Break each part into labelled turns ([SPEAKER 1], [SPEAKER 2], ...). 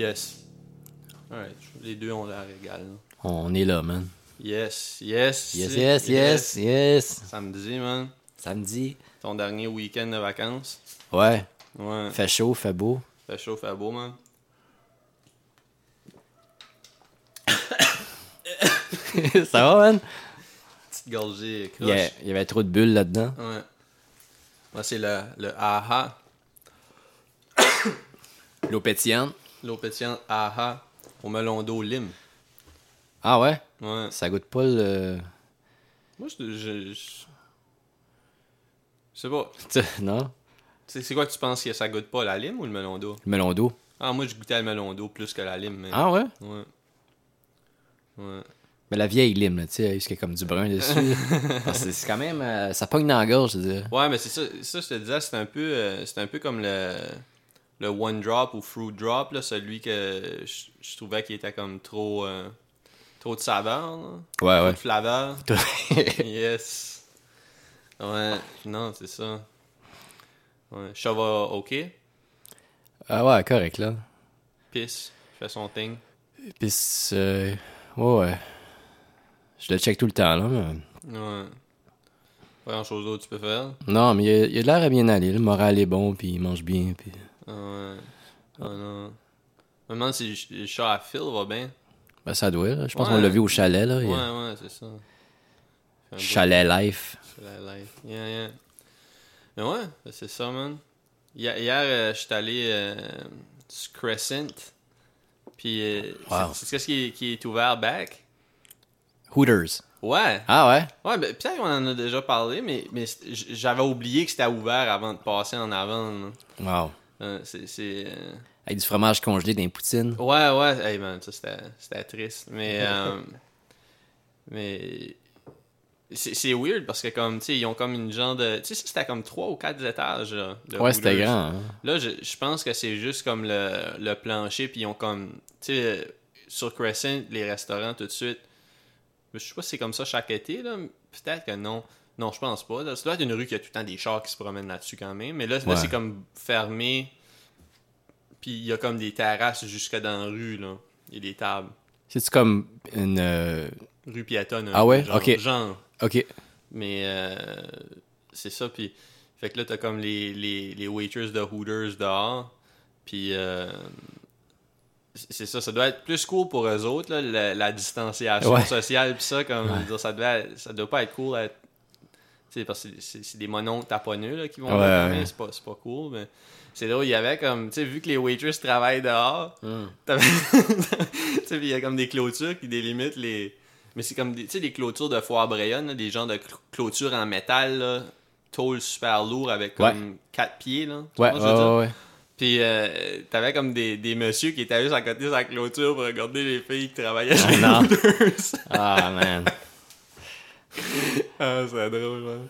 [SPEAKER 1] Yes. Alright. Les deux ont l'air égal. là.
[SPEAKER 2] On est là, man.
[SPEAKER 1] Yes, yes.
[SPEAKER 2] Yes, yes, yes, yes.
[SPEAKER 1] Samedi, man.
[SPEAKER 2] Samedi.
[SPEAKER 1] Ton dernier week-end de vacances?
[SPEAKER 2] Ouais.
[SPEAKER 1] Ouais.
[SPEAKER 2] Fait chaud, fait beau.
[SPEAKER 1] Fait chaud, fait beau, man.
[SPEAKER 2] Ça va, man?
[SPEAKER 1] Petite gorgée
[SPEAKER 2] Il
[SPEAKER 1] croche.
[SPEAKER 2] y, a- il y avait trop de bulles là-dedans.
[SPEAKER 1] Ouais. Moi, c'est le, le AHA.
[SPEAKER 2] L'eau pétillante.
[SPEAKER 1] L'eau pétillante AHA au melon d'eau lime.
[SPEAKER 2] Ah ouais?
[SPEAKER 1] Ouais.
[SPEAKER 2] Ça goûte pas le...
[SPEAKER 1] Moi, je. Je, je... je sais pas.
[SPEAKER 2] non?
[SPEAKER 1] C'est quoi que tu penses que ça goûte pas, la lime ou le melon d'eau?
[SPEAKER 2] Le melon d'eau.
[SPEAKER 1] Ah, moi, je goûtais le melon d'eau plus que la lime. Mais...
[SPEAKER 2] Ah ouais?
[SPEAKER 1] Ouais. Ouais.
[SPEAKER 2] Mais la vieille lime, là, tu sais, il y a comme du brun dessus. C'est quand même... euh, ça pogne dans la gorge, je veux dire.
[SPEAKER 1] Ouais, mais c'est ça, ça, je te disais, c'est un peu, euh, c'est un peu comme le, le One Drop ou Fruit Drop, là, celui que je, je trouvais qui était comme trop, euh, trop de saveur, là.
[SPEAKER 2] Ouais,
[SPEAKER 1] trop
[SPEAKER 2] ouais.
[SPEAKER 1] de flaveur. yes. Ouais, non, c'est ça. Ouais. Ça va ok.
[SPEAKER 2] ah ouais, correct, là.
[SPEAKER 1] Pisse, fait son thing.
[SPEAKER 2] Puis, euh, ouais, ouais. Je le check tout le temps, là. mais-
[SPEAKER 1] Ouais. Pas grand chose d'autre que tu peux faire.
[SPEAKER 2] Non, mais il a, il a de l'air à bien aller. Le moral est bon, puis il mange bien. Puis...
[SPEAKER 1] Ah ouais. Ah non. Demande si le chat à Phil va bien.
[SPEAKER 2] Ben, ça doit, là. Je pense
[SPEAKER 1] Ouais.
[SPEAKER 2] qu'on l'a vu au chalet, là.
[SPEAKER 1] Ouais,
[SPEAKER 2] Il
[SPEAKER 1] ouais, c'est ça. Beau-
[SPEAKER 2] Chalet life.
[SPEAKER 1] La life. Yeah, yeah. Mais ouais, c'est ça, man. Hier, hier euh, je suis allé euh, sur Crescent. Puis, euh,
[SPEAKER 2] Wow.
[SPEAKER 1] c'est ce qui est, qui est ouvert back?
[SPEAKER 2] Hooters.
[SPEAKER 1] Ouais.
[SPEAKER 2] Ah ouais?
[SPEAKER 1] Ouais, ben, peut-être qu'on en a déjà parlé, mais, mais j'avais oublié que c'était ouvert avant de passer en avant. là.
[SPEAKER 2] Wow.
[SPEAKER 1] Euh, c'est. euh,
[SPEAKER 2] Avec du fromage congelé dans les poutines.
[SPEAKER 1] Ouais, ouais, hey man, ça c'était triste. Mais. euh, mais. C'est weird parce que, comme, tu sais, ils ont comme une genre de. Tu sais, c'était comme trois ou quatre étages, là. de
[SPEAKER 2] Ouais, c'était grand. hein.
[SPEAKER 1] Là, je, je pense que c'est juste comme le, le plancher, puis ils ont comme. Tu sais, sur Crescent, les restaurants tout de suite. Je sais pas si c'est comme ça chaque été, là. Peut-être que non. Non, je pense pas. Là, ça doit être une rue qui a tout le temps des chars qui se promènent là-dessus quand même. Mais là, c'est comme fermé. Puis il y a comme des terrasses jusque dans la rue, là. Il y a des tables.
[SPEAKER 2] C'est-tu comme une. euh,
[SPEAKER 1] Rue piétonne.
[SPEAKER 2] Ah ouais?
[SPEAKER 1] Genre,
[SPEAKER 2] Ok.
[SPEAKER 1] genre.
[SPEAKER 2] Ok.
[SPEAKER 1] Mais euh, c'est ça. Puis, fait que là, t'as comme les, les, les waiters de Hooters dehors. Puis, euh, c'est ça. Ça doit être plus cool pour eux autres, là, la, la distanciation
[SPEAKER 2] Ouais.
[SPEAKER 1] sociale. Puis ça, comme, dire, ça, devait, ça doit pas être cool. à sais, parce que c'est- c'est c'est des mononcles taponneux là, qui vont
[SPEAKER 2] Ouais,
[SPEAKER 1] là, c'est pas, c'est pas cool. Mais c'est drôle, il y avait comme, tu sais, vu que les waiters travaillent dehors. T'avais- tu il y a comme des clôtures qui délimitent les. Mais c'est comme des, tu sais, des clôtures de foire Brayonne, là, des genres de cl- clôtures en métal, là, tôle super lourd avec comme quatre pieds, là.
[SPEAKER 2] Ouais, ouais, ouais.
[SPEAKER 1] Puis euh, t'avais comme des, des messieurs qui étaient juste à côté de la clôture pour regarder les filles qui travaillaient chez les
[SPEAKER 2] non. Ah, man.
[SPEAKER 1] Ah, c'est drôle, man.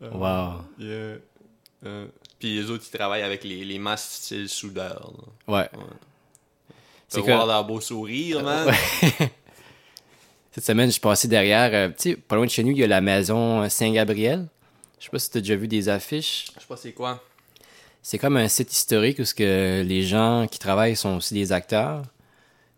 [SPEAKER 2] Wow.
[SPEAKER 1] Yeah. Euh, puis les autres, ils travaillent avec les, les masques style soudeur. là.
[SPEAKER 2] Ouais. C'est
[SPEAKER 1] voir
[SPEAKER 2] que-
[SPEAKER 1] leur beau sourire, man.
[SPEAKER 2] Ouais. Cette semaine, je suis passé derrière. euh, tu sais, pas loin de chez nous, il y a la maison Saint-Gabriel. Je sais pas si tu as déjà vu des affiches.
[SPEAKER 1] Je sais pas c'est quoi.
[SPEAKER 2] C'est comme un site historique où ce que les gens qui travaillent sont aussi des acteurs.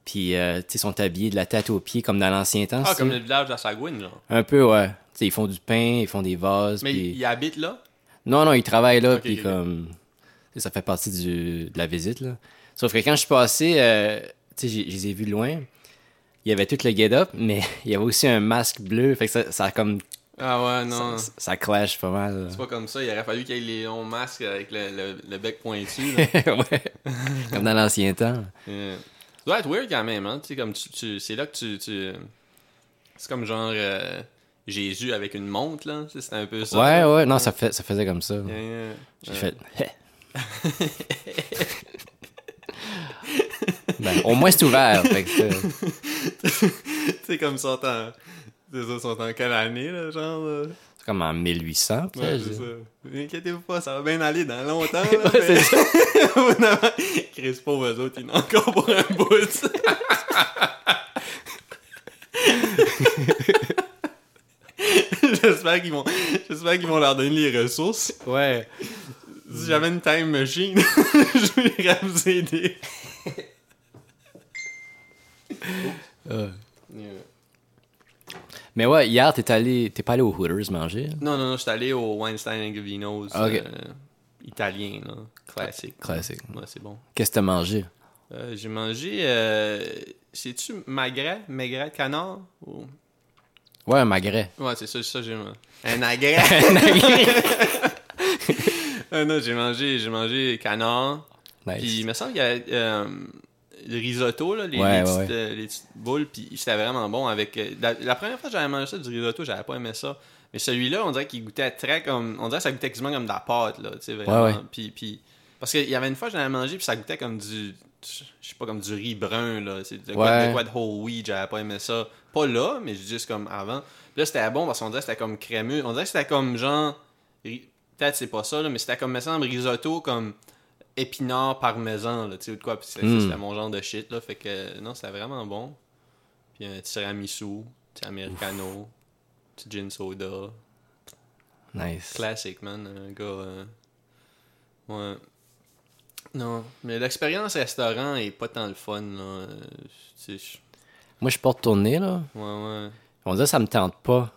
[SPEAKER 2] Puis, euh, tu sais, sont habillés de la tête aux pieds comme dans l'ancien temps.
[SPEAKER 1] Ah, comme le village de Sagouine, genre.
[SPEAKER 2] Un peu, ouais. Tu sais, ils font du pain, ils font des vases.
[SPEAKER 1] Mais ils habitent là?
[SPEAKER 2] Non, non, ils travaillent là, puis comme... Ça fait partie du, de la visite, là. Sauf que quand je suis passé, euh, tu sais, j'ai- je les ai vus loin. Il y avait tout le get-up, mais il y avait aussi un masque bleu. Fait que ça, ça a comme...
[SPEAKER 1] Ah ouais, non.
[SPEAKER 2] Ça, ça clash pas mal.
[SPEAKER 1] C'est pas comme ça. Il aurait fallu qu'il y ait les longs masques avec le, le, le bec pointu.
[SPEAKER 2] Ouais. Comme dans l'ancien temps.
[SPEAKER 1] Ça doit être weird quand même, hein. Comme tu, tu- c'est là que tu. tu- C'est comme genre euh, Jésus avec une montre, là. C'était un peu ça.
[SPEAKER 2] Ouais,
[SPEAKER 1] là.
[SPEAKER 2] ouais, non, ça, fait, ça faisait comme ça.
[SPEAKER 1] Yeah, yeah.
[SPEAKER 2] J'ai
[SPEAKER 1] Ouais.
[SPEAKER 2] fait... ben, au moins, c'est ouvert.
[SPEAKER 1] Sais, comme ça, en. C'est ça, sont en quelle année, là, genre. là?
[SPEAKER 2] Comme en 1800,
[SPEAKER 1] Ouais, c'est ça. Inquiétez-vous pas, ça va bien aller dans longtemps. Là,
[SPEAKER 2] Ouais, c'est ça.
[SPEAKER 1] Chris, pauvre eux autres, ils ont encore pour un bout. J'espère qu'ils vont, j'espère qu'ils vont leur donner les ressources.
[SPEAKER 2] Ouais.
[SPEAKER 1] Si j'avais une time machine, je voudrais vous aider.
[SPEAKER 2] Euh. Mais ouais, hier, t'es allé. T'es pas allé au Hooters manger?
[SPEAKER 1] Non, non, non, j'étais allé au Weinstein Gavino's
[SPEAKER 2] Ah, ok.
[SPEAKER 1] euh, italien, là. Classique.
[SPEAKER 2] Classique.
[SPEAKER 1] Ouais, c'est bon.
[SPEAKER 2] Qu'est-ce que t'as mangé?
[SPEAKER 1] Euh, j'ai mangé. Euh, C'est-tu magret Magret canard ou...
[SPEAKER 2] Ouais, un magret.
[SPEAKER 1] Ouais, c'est ça, c'est ça, j'ai mangé. Un magret Ah non, j'ai mangé, j'ai mangé canard.
[SPEAKER 2] Nice.
[SPEAKER 1] Puis il me semble qu'il y a euh, le risotto, là, les,
[SPEAKER 2] Ouais,
[SPEAKER 1] les
[SPEAKER 2] ouais,
[SPEAKER 1] petites, euh, les petites boules, puis c'était vraiment bon avec... euh, la, la première fois que j'avais mangé ça, du risotto, j'avais pas aimé ça. Mais celui-là, on dirait qu'il goûtait très comme... On dirait que ça goûtait quasiment comme de la pâte, là, tu sais, vraiment.
[SPEAKER 2] Ouais.
[SPEAKER 1] Puis, puis... Parce qu'il y avait une fois, j'en avais mangé, puis ça goûtait comme du... Je sais pas, comme du riz brun, là. C'est de, quoi- de quoi de whole wheat, j'avais pas aimé ça. Pas là, mais juste comme avant. Puis là, c'était bon parce qu'on dirait que c'était comme crémeux. On dirait que c'était comme genre... Peut-être c'est pas ça, là, mais c'était comme, me semble, risotto comme épinard parmesan, là, tu sais, ou de quoi. Puis c'est-
[SPEAKER 2] Mm.
[SPEAKER 1] c'était mon genre de shit, là. Fait que, non, c'était vraiment bon. Puis un tiramisu, petit americano, petit gin soda.
[SPEAKER 2] Nice.
[SPEAKER 1] Classique, man. Un gars. euh, Ouais. Non, mais l'expérience restaurant est pas tant le fun, là. Euh,
[SPEAKER 2] Moi, je suis pas retourné, là.
[SPEAKER 1] ouais, ouais.
[SPEAKER 2] On dirait que ça me tente pas.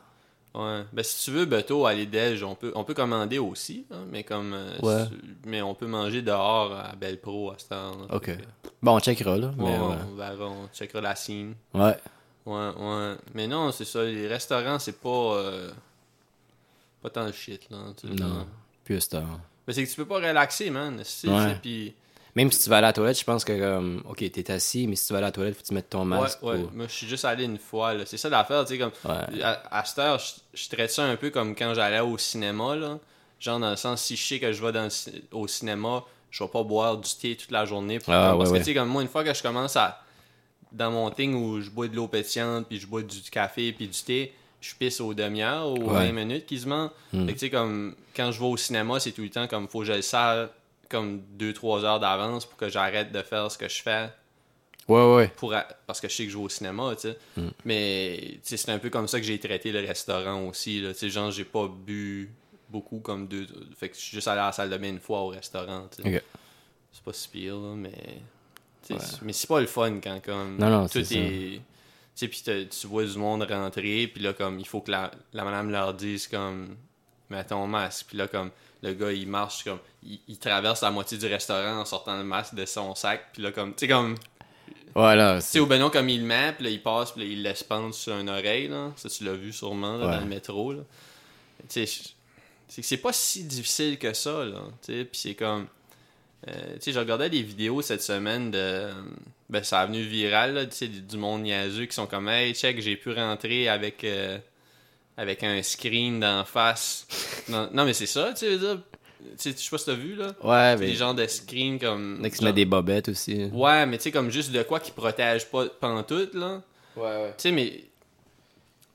[SPEAKER 1] Ouais. Ben, si tu veux, Beto, aller déj, on peut, on peut commander aussi, hein, mais comme. euh,
[SPEAKER 2] Ouais.
[SPEAKER 1] si- mais on peut manger dehors à Belle Pro à cette heure. là.
[SPEAKER 2] Ok.
[SPEAKER 1] Fait
[SPEAKER 2] Bon, on checkera, là. Mais ouais.
[SPEAKER 1] on verra, on checkera la scene.
[SPEAKER 2] Ouais.
[SPEAKER 1] Ouais, ouais. Mais non, c'est ça, les restaurants, c'est pas. euh, pas tant le shit, là.
[SPEAKER 2] Non. Plus tard.
[SPEAKER 1] Mais c'est que tu peux pas relaxer, man. c'est-
[SPEAKER 2] Ouais.
[SPEAKER 1] Puis.
[SPEAKER 2] Même si tu vas à la toilette, je pense que comme. Ok, t'es assis, mais si tu vas à la toilette, faut que tu mettes ton
[SPEAKER 1] Ouais,
[SPEAKER 2] masque.
[SPEAKER 1] ouais.
[SPEAKER 2] pour-
[SPEAKER 1] Moi, je suis juste allé une fois, là. C'est ça l'affaire, tu sais, comme.
[SPEAKER 2] Ouais.
[SPEAKER 1] À, à cette heure, je, je traite ça un peu comme quand j'allais au cinéma, là. Genre, dans le sens, si je sais que je vais dans le au cinéma, je vais pas boire du thé toute la journée. pour-
[SPEAKER 2] Ah,
[SPEAKER 1] parce
[SPEAKER 2] ouais,
[SPEAKER 1] que,
[SPEAKER 2] ouais.
[SPEAKER 1] tu sais, comme moi, une fois que je commence à. Dans mon thing où je bois de l'eau pétillante, puis je bois du café, puis du thé, je pisse aux demi-heures, aux
[SPEAKER 2] Ouais.
[SPEAKER 1] 20 minutes quasiment.
[SPEAKER 2] Hmm.
[SPEAKER 1] Fait que, tu sais, comme. Quand je vais au cinéma, c'est tout le temps comme, faut que je le sers comme 2-3 heures d'avance pour que j'arrête de faire ce que je fais
[SPEAKER 2] Ouais, ouais.
[SPEAKER 1] pour a- parce que je sais que je vais au cinéma, tu sais.
[SPEAKER 2] Mm.
[SPEAKER 1] Mais c'est un peu comme ça que j'ai traité le restaurant aussi, là. Tu sais, genre, j'ai pas bu beaucoup comme deux... Fait que je suis juste allé à la salle de bain une fois au restaurant, tu sais. C'est pas si pire, là, mais...
[SPEAKER 2] Ouais.
[SPEAKER 1] Mais c'est pas le fun quand, comme...
[SPEAKER 2] Non, non,
[SPEAKER 1] tout
[SPEAKER 2] c'est
[SPEAKER 1] est... Tu sais, tu vois du monde rentrer, puis là, comme, il faut que la, la madame leur dise, comme, mets ton masque. Puis là, comme, le gars, il marche, comme, il, il traverse la moitié du restaurant en sortant le masque de son sac. Puis là, comme, tu sais, comme,
[SPEAKER 2] Voilà.
[SPEAKER 1] tu sais, au Benoît, comme il le met, puis là, il passe, puis là, il laisse pendre sur une oreille, là. Ça, tu l'as vu sûrement, là,
[SPEAKER 2] Ouais.
[SPEAKER 1] dans le métro, là. Tu sais, c'est que c'est pas si difficile que ça, là. Tu sais, puis c'est comme... euh, tu sais, je regardais des vidéos cette semaine de... Ben, ça a venu viral, là, tu sais, du du monde niaiseux qui sont comme « Hey, check, j'ai pu rentrer avec... euh, avec un screen d'en face. non, non, mais c'est ça, tu sais, veux dire. Tu sais, je sais pas si t'as vu, là.
[SPEAKER 2] Ouais,
[SPEAKER 1] Des
[SPEAKER 2] mais.
[SPEAKER 1] genres de screen comme...
[SPEAKER 2] Il y en a qui mettent des bobettes aussi.
[SPEAKER 1] Ouais, mais tu sais, comme juste de quoi qui protège pas pantoute, là.
[SPEAKER 2] Ouais, ouais.
[SPEAKER 1] Tu sais, mais.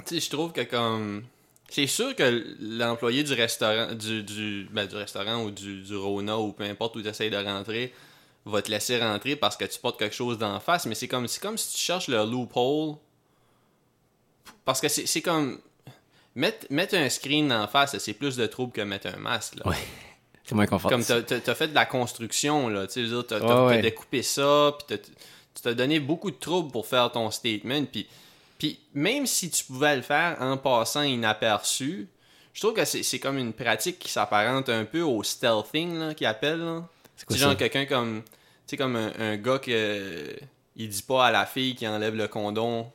[SPEAKER 1] Tu sais, je trouve que comme. C'est sûr que l'employé du restaurant, du, du, ben, du restaurant ou du, du Rona ou peu importe où tu essayes de rentrer, va te laisser rentrer parce que tu portes quelque chose d'en face, mais c'est comme, c'est comme si tu cherches le loophole. Parce que c'est c'est comme. Mettre, mettre un screen en face, c'est plus de trouble que mettre un masque. Là.
[SPEAKER 2] Ouais. C'est moins confortable.
[SPEAKER 1] Comme t'as- t'as fait de la construction, là. Tu sais, je veux dire, t'as
[SPEAKER 2] Ouais,
[SPEAKER 1] t'as-
[SPEAKER 2] ouais.
[SPEAKER 1] t'as découpé ça, puis tu t'as donné beaucoup de troubles pour faire ton statement. Puis, puis même si tu pouvais le faire en passant inaperçu, je trouve que c'est comme une pratique qui s'apparente un peu au stealthing, là, qu'ils appellent.
[SPEAKER 2] C'est
[SPEAKER 1] genre quelqu'un comme... Tu sais, comme un, un gars que... Il dit pas à la fille qui enlève le condom.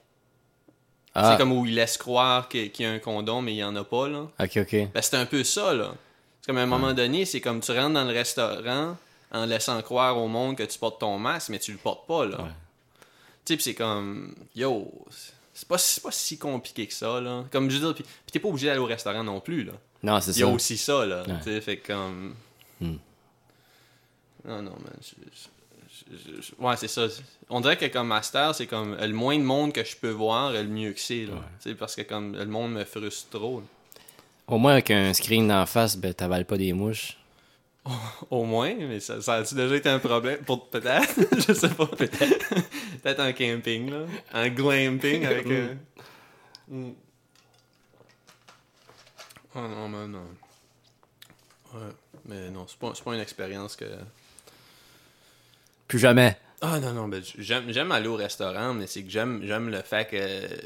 [SPEAKER 2] Ah,
[SPEAKER 1] C'est comme où il laisse croire qu'il y a un condom, mais il y en a pas, là.
[SPEAKER 2] ok, ok.
[SPEAKER 1] Ben, c'est un peu ça, là. C'est comme à un moment donné, c'est comme tu rentres dans le restaurant en laissant croire au monde que tu portes ton masque, mais tu le portes pas, là.
[SPEAKER 2] Ouais.
[SPEAKER 1] Tu sais, pis c'est comme, yo, c'est pas, c'est pas si compliqué que ça, là. Comme je veux dire, pis, pis t'es pas obligé d'aller au restaurant non plus, là.
[SPEAKER 2] Non, c'est
[SPEAKER 1] Il y a
[SPEAKER 2] ça.
[SPEAKER 1] aussi ça, là.
[SPEAKER 2] Ouais.
[SPEAKER 1] Tu sais, fait comme.
[SPEAKER 2] Hmm.
[SPEAKER 1] Non, non, man. Je- je- ouais, c'est ça. On dirait que comme master, c'est comme le moins de monde que je peux voir, le mieux que c'est.
[SPEAKER 2] Ouais.
[SPEAKER 1] Parce que comme le monde me frustre trop. là.
[SPEAKER 2] Au moins, avec un screen d'en face, ben, t'avales pas des mouches.
[SPEAKER 1] Au moins, mais ça, ça a-tu déjà été un problème? Pour peut-être? je sais pas, peut-être. peut-être en camping, là. En glamping avec. euh, mm. Oh non, mais non. Ouais, mais non, c'est pas, c'est pas une expérience que.
[SPEAKER 2] Plus jamais.
[SPEAKER 1] Ah non, non, ben, j'aime, j'aime aller au restaurant, mais c'est que j'aime, j'aime le fait que, tu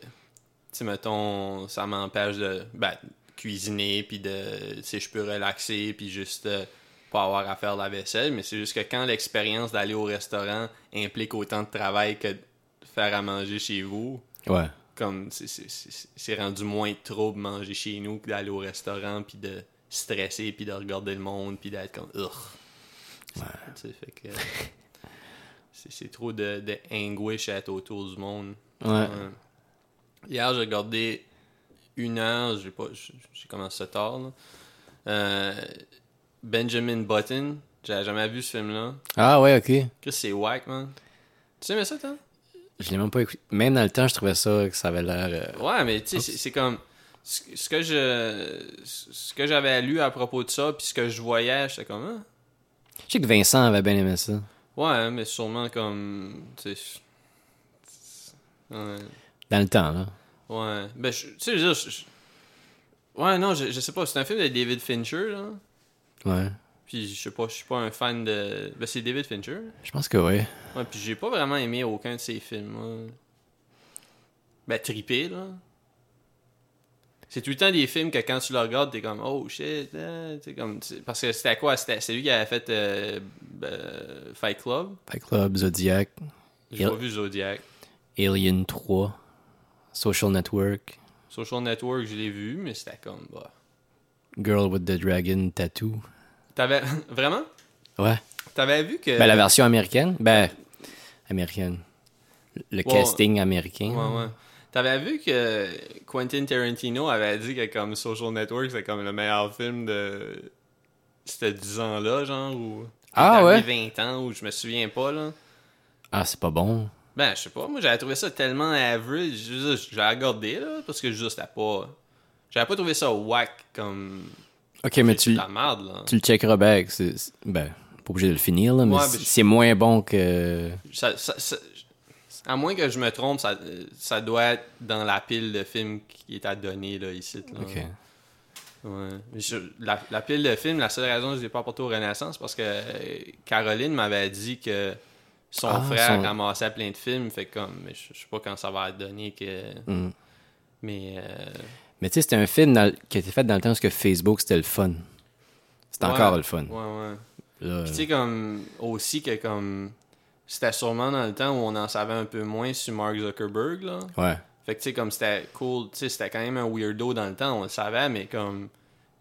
[SPEAKER 1] sais, mettons, ça m'empêche de ben, cuisiner, puis de, sais, je peux relaxer, puis juste euh, pas avoir à faire la vaisselle, mais c'est juste que quand l'expérience d'aller au restaurant implique autant de travail que de faire à manger chez vous,
[SPEAKER 2] Ouais.
[SPEAKER 1] comme c'est- c'est- c'est c'est rendu moins de trouble manger chez nous que d'aller au restaurant puis de stresser puis de regarder le monde puis d'être comme Ugh. Tu sais, fait que c'est trop de, de anguish à être autour du monde.
[SPEAKER 2] Ouais.
[SPEAKER 1] Hier, j'ai regardé une heure, j'ai pas j'ai commencé tard là. Euh, Benjamin Button, j'avais jamais vu ce film-là.
[SPEAKER 2] Ah ouais, ok.
[SPEAKER 1] Que c'est whack, man. Tu sais mais ça, toi?
[SPEAKER 2] Je l'ai même pas écouté. Même dans le temps, je trouvais ça que ça avait l'air. euh,
[SPEAKER 1] Ouais, mais tu sais, c'est- comme. Ce que je. Ce que j'avais lu à propos de ça, puis ce que je voyais, j'étais comme. Ah.
[SPEAKER 2] Je sais que Vincent avait bien aimé ça.
[SPEAKER 1] Ouais, mais sûrement comme. Tu sais. Ouais.
[SPEAKER 2] Dans le temps, là.
[SPEAKER 1] Ouais. Ben, tu sais, je veux dire. Ouais, non, je, je sais pas. C'est un film de David Fincher, là.
[SPEAKER 2] Ouais.
[SPEAKER 1] Puis je sais pas, je suis pas un fan de. Ben, c'est David Fincher.
[SPEAKER 2] Je pense que oui.
[SPEAKER 1] Ouais, puis j'ai pas vraiment aimé aucun de ses films, moi. Ben, trippé, là. C'est tout le temps des films que quand tu le regardes, t'es comme, oh shit, hein, comme, parce que c'était quoi? C'est lui qui avait fait euh, euh, Fight Club?
[SPEAKER 2] Fight Club, Zodiac,
[SPEAKER 1] J'ai pas vu Zodiac.
[SPEAKER 2] Alien 3, Social Network,
[SPEAKER 1] Social Network, je l'ai vu, mais c'était comme, bah.
[SPEAKER 2] Girl with the Dragon Tattoo.
[SPEAKER 1] T'avais. Vraiment?
[SPEAKER 2] Ouais.
[SPEAKER 1] T'avais vu que.
[SPEAKER 2] Ben, la version américaine? Ben, américaine. Le
[SPEAKER 1] Ouais.
[SPEAKER 2] casting américain.
[SPEAKER 1] Ouais, ouais. T'avais vu que Quentin Tarantino avait dit que comme Social Network, c'était comme le meilleur film de. C'était 10 ans-là, genre, ou.
[SPEAKER 2] Ah, ouais?
[SPEAKER 1] 20 ans, ou je me souviens pas, là.
[SPEAKER 2] Ah, c'est pas bon.
[SPEAKER 1] Ben, je sais pas, moi j'avais trouvé ça tellement average. J'ai regardé, là, parce que juste, c'était pas. J'avais pas trouvé ça whack comme.
[SPEAKER 2] Ok, mais
[SPEAKER 1] C'est
[SPEAKER 2] tu,
[SPEAKER 1] de la merde, là.
[SPEAKER 2] tu le checkeras c'est- c'est- Ben, pas obligé de le finir, là, mais
[SPEAKER 1] Ouais,
[SPEAKER 2] c'est
[SPEAKER 1] je-
[SPEAKER 2] c'est moins bon que.
[SPEAKER 1] Ça- ça- ça- à moins que je me trompe, ça, ça doit être dans la pile de films qui est à donner, là, ici. Là. Ouais. Je- la, la pile de films, la seule raison que je l'ai pas apporté au Renaissance, parce que euh, Caroline m'avait dit que son
[SPEAKER 2] Ah,
[SPEAKER 1] frère
[SPEAKER 2] son-
[SPEAKER 1] ramassait plein de films, fait comme, je, je sais pas quand ça va être donné que.
[SPEAKER 2] Mm.
[SPEAKER 1] Mais. euh,
[SPEAKER 2] Mais tu sais, c'était un film dans qui a été fait dans le temps parce que Facebook, c'était le fun. C'était
[SPEAKER 1] Ouais.
[SPEAKER 2] encore le fun.
[SPEAKER 1] ouais, ouais.
[SPEAKER 2] Là,
[SPEAKER 1] Puis tu sais, comme, aussi que comme. C'était sûrement dans le temps où on en savait un peu moins sur Mark Zuckerberg, là.
[SPEAKER 2] ouais.
[SPEAKER 1] Fait que tu sais, comme c'était cool, tu sais, c'était quand même un weirdo dans le temps, on le savait, mais comme.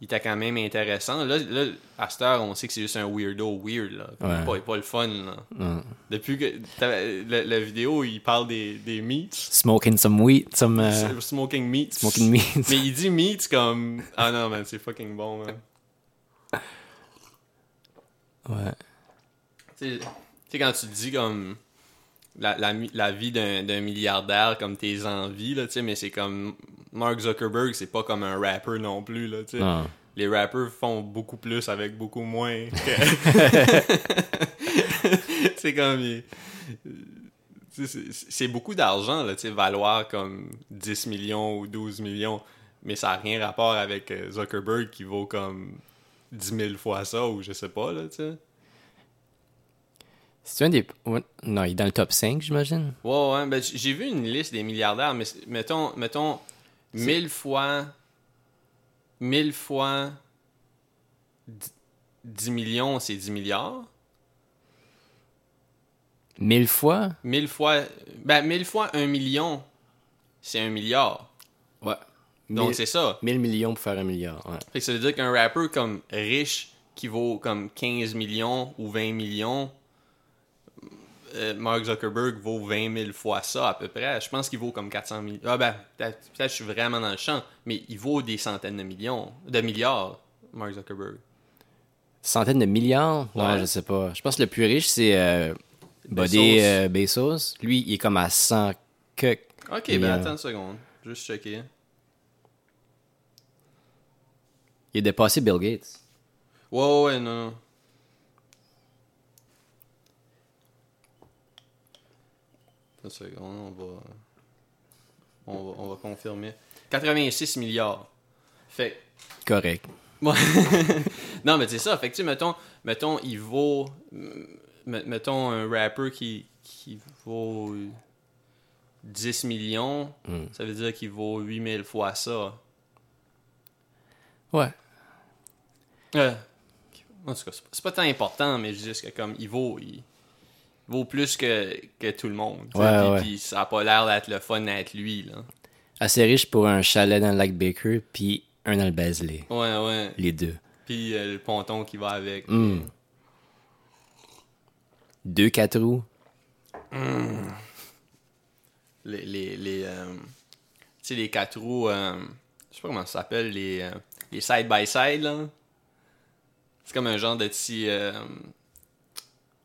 [SPEAKER 1] Il était quand même intéressant. Là, là à cette heure, on sait que c'est juste un weirdo weird, là. Comme,
[SPEAKER 2] Ouais.
[SPEAKER 1] Il est pas, pas le fun, là.
[SPEAKER 2] Mm.
[SPEAKER 1] Depuis que. La, vidéo, il parle des, des meats.
[SPEAKER 2] Smoking some weed, some euh,
[SPEAKER 1] Smoking meats.
[SPEAKER 2] smoking meat.
[SPEAKER 1] Mais il dit meats comme. Ah non, man, c'est fucking bon, man.
[SPEAKER 2] ouais.
[SPEAKER 1] Tu sais- tu sais, quand tu dis comme la, la, la vie d'un milliardaire, comme tes envies, là, tu sais, mais c'est comme Mark Zuckerberg, c'est pas comme un rapper non plus, là, tu sais. Les rappers font beaucoup plus avec beaucoup moins. que- c'est comme. il- tu sais, C'est c'est beaucoup d'argent, là, tu sais, valoir comme 10 millions ou 12 millions, mais ça n'a rien rapport avec euh, Zuckerberg qui vaut comme 10 000 fois ça, ou je sais pas, là, tu sais.
[SPEAKER 2] C'est un des. ouais, Non, il est dans le top 5, j'imagine.
[SPEAKER 1] Ouais, ouais, ben j'ai vu une liste des milliardaires, mais mettons, mettons, mille fois, mille fois, dix- 10 millions, c'est 10 milliards.
[SPEAKER 2] Mille fois?
[SPEAKER 1] Mille fois, ben, mille fois un million, c'est un milliard.
[SPEAKER 2] Ouais.
[SPEAKER 1] Donc, c'est ça.
[SPEAKER 2] 1000 millions pour faire un milliard. Ouais.
[SPEAKER 1] Fait que ça veut dire qu'un rapper comme riche qui vaut comme 15 millions ou 20 millions, euh, Mark Zuckerberg vaut 20 000 fois ça à peu près. Je pense qu'il vaut comme 400 millions. Ah ben, peut-être je suis vraiment dans le champ, mais il vaut des centaines de millions, de milliards, Mark Zuckerberg.
[SPEAKER 2] Centaines de milliards? Non,
[SPEAKER 1] Ouais.
[SPEAKER 2] je sais pas. Je pense que le plus riche, c'est euh, Buddy
[SPEAKER 1] Bezos.
[SPEAKER 2] euh, Bezos. Lui, il est comme à 100 que.
[SPEAKER 1] Ok, ben attends une seconde. Juste checker.
[SPEAKER 2] Il a dépassé Bill Gates.
[SPEAKER 1] Ouais, ouais, ouais, non, non. Une seconde, on va... On va, on va confirmer. 86 milliards. Fait
[SPEAKER 2] Correct.
[SPEAKER 1] Non, mais c'est ça. Fait que, tu mettons, mettons, il vaut. Mettons un rapper qui, qui vaut 10 millions,
[SPEAKER 2] Hmm.
[SPEAKER 1] ça veut dire qu'il vaut 8000 fois ça.
[SPEAKER 2] Ouais.
[SPEAKER 1] Euh, en tout cas, c'est pas- c'est pas tant important, mais je dis que comme il vaut, il, vaut plus que, que tout le monde. puis,
[SPEAKER 2] ouais.
[SPEAKER 1] ça a pas l'air d'être le fun d'être lui, là.
[SPEAKER 2] Assez riche pour un chalet dans le lac Baker, puis un dans le Basley.
[SPEAKER 1] Ouais, ouais.
[SPEAKER 2] Les deux.
[SPEAKER 1] Puis euh, le ponton qui va avec.
[SPEAKER 2] Hmm. Deux quatre roues.
[SPEAKER 1] Les, les, les, euh, tu sais, les quatre roues, euh, je sais pas comment ça s'appelle, les, les side-by-side, là. C'est comme un genre de petit...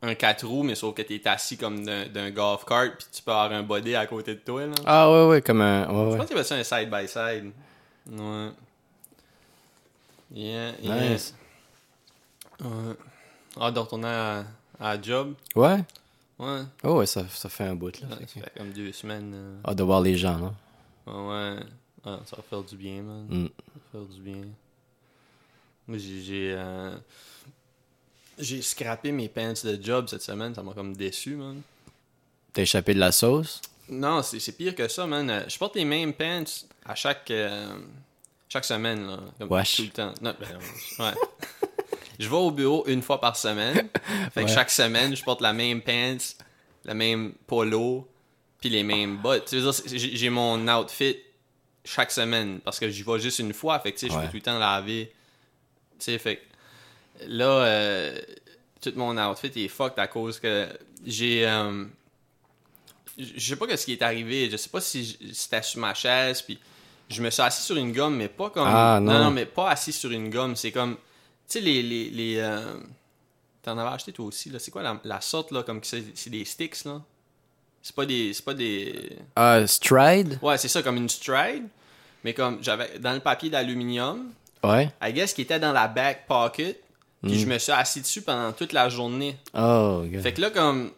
[SPEAKER 1] euh, un quatre roues, mais sauf que t'es assis comme d'un golf cart, puis tu peux avoir un body à côté de toi, là.
[SPEAKER 2] Ah ouais, ouais, comme un. Ouais,
[SPEAKER 1] Je pense qu'il y avait ça un side-by-side. Ouais. Yeah, yeah.
[SPEAKER 2] Nice.
[SPEAKER 1] Ouais. Ah, de retourner à, à job.
[SPEAKER 2] Ouais.
[SPEAKER 1] Ouais.
[SPEAKER 2] Oh, ouais, ça, ça fait un bout, là.
[SPEAKER 1] Ça
[SPEAKER 2] Fait
[SPEAKER 1] comme deux semaines. euh.
[SPEAKER 2] Ah, de voir les gens, là.
[SPEAKER 1] Ouais. Ah, ça va faire du bien, man.
[SPEAKER 2] Mm.
[SPEAKER 1] Ça va faire du bien. Moi, j'ai. J'ai, euh, j'ai scrappé mes pants de job cette semaine. Ça m'a comme déçu, man.
[SPEAKER 2] T'as échappé de la sauce?
[SPEAKER 1] Non, c'est pire que ça, man. Euh, Je porte les mêmes pants à chaque, euh, chaque semaine, là. Comme
[SPEAKER 2] Wesh.
[SPEAKER 1] tout le temps. Non, ben, ouais. je vais au bureau une fois par semaine. Fait que
[SPEAKER 2] Ouais.
[SPEAKER 1] chaque semaine, je porte la même pants, la même polo, puis les mêmes bottes. J'ai mon outfit chaque semaine parce que j'y vais juste une fois. Fait que, tu sais, je peux tout le temps laver. Tu sais, fait que là, euh, tout mon outfit est fucked à cause que j'ai. euh, je sais pas ce qui est arrivé. Je sais pas si c'était sur ma chaise, puis je me suis assis sur une gomme, mais pas comme.
[SPEAKER 2] Ah,
[SPEAKER 1] non.
[SPEAKER 2] non.
[SPEAKER 1] non, mais pas assis sur une gomme. C'est comme. Tu sais, les. les, les euh, T'en avais acheté toi aussi, là. C'est quoi la, la sorte, là, comme c'est des sticks, là? C'est pas des. C'est pas des.
[SPEAKER 2] Ah, Stride?
[SPEAKER 1] Ouais, c'est ça, comme une stride. Mais comme j'avais dans le papier d'aluminium,
[SPEAKER 2] Ouais.
[SPEAKER 1] I guess qui était dans la back pocket, puis je me suis assis dessus pendant toute la journée.
[SPEAKER 2] Oh, gars.
[SPEAKER 1] Fait que là, comme,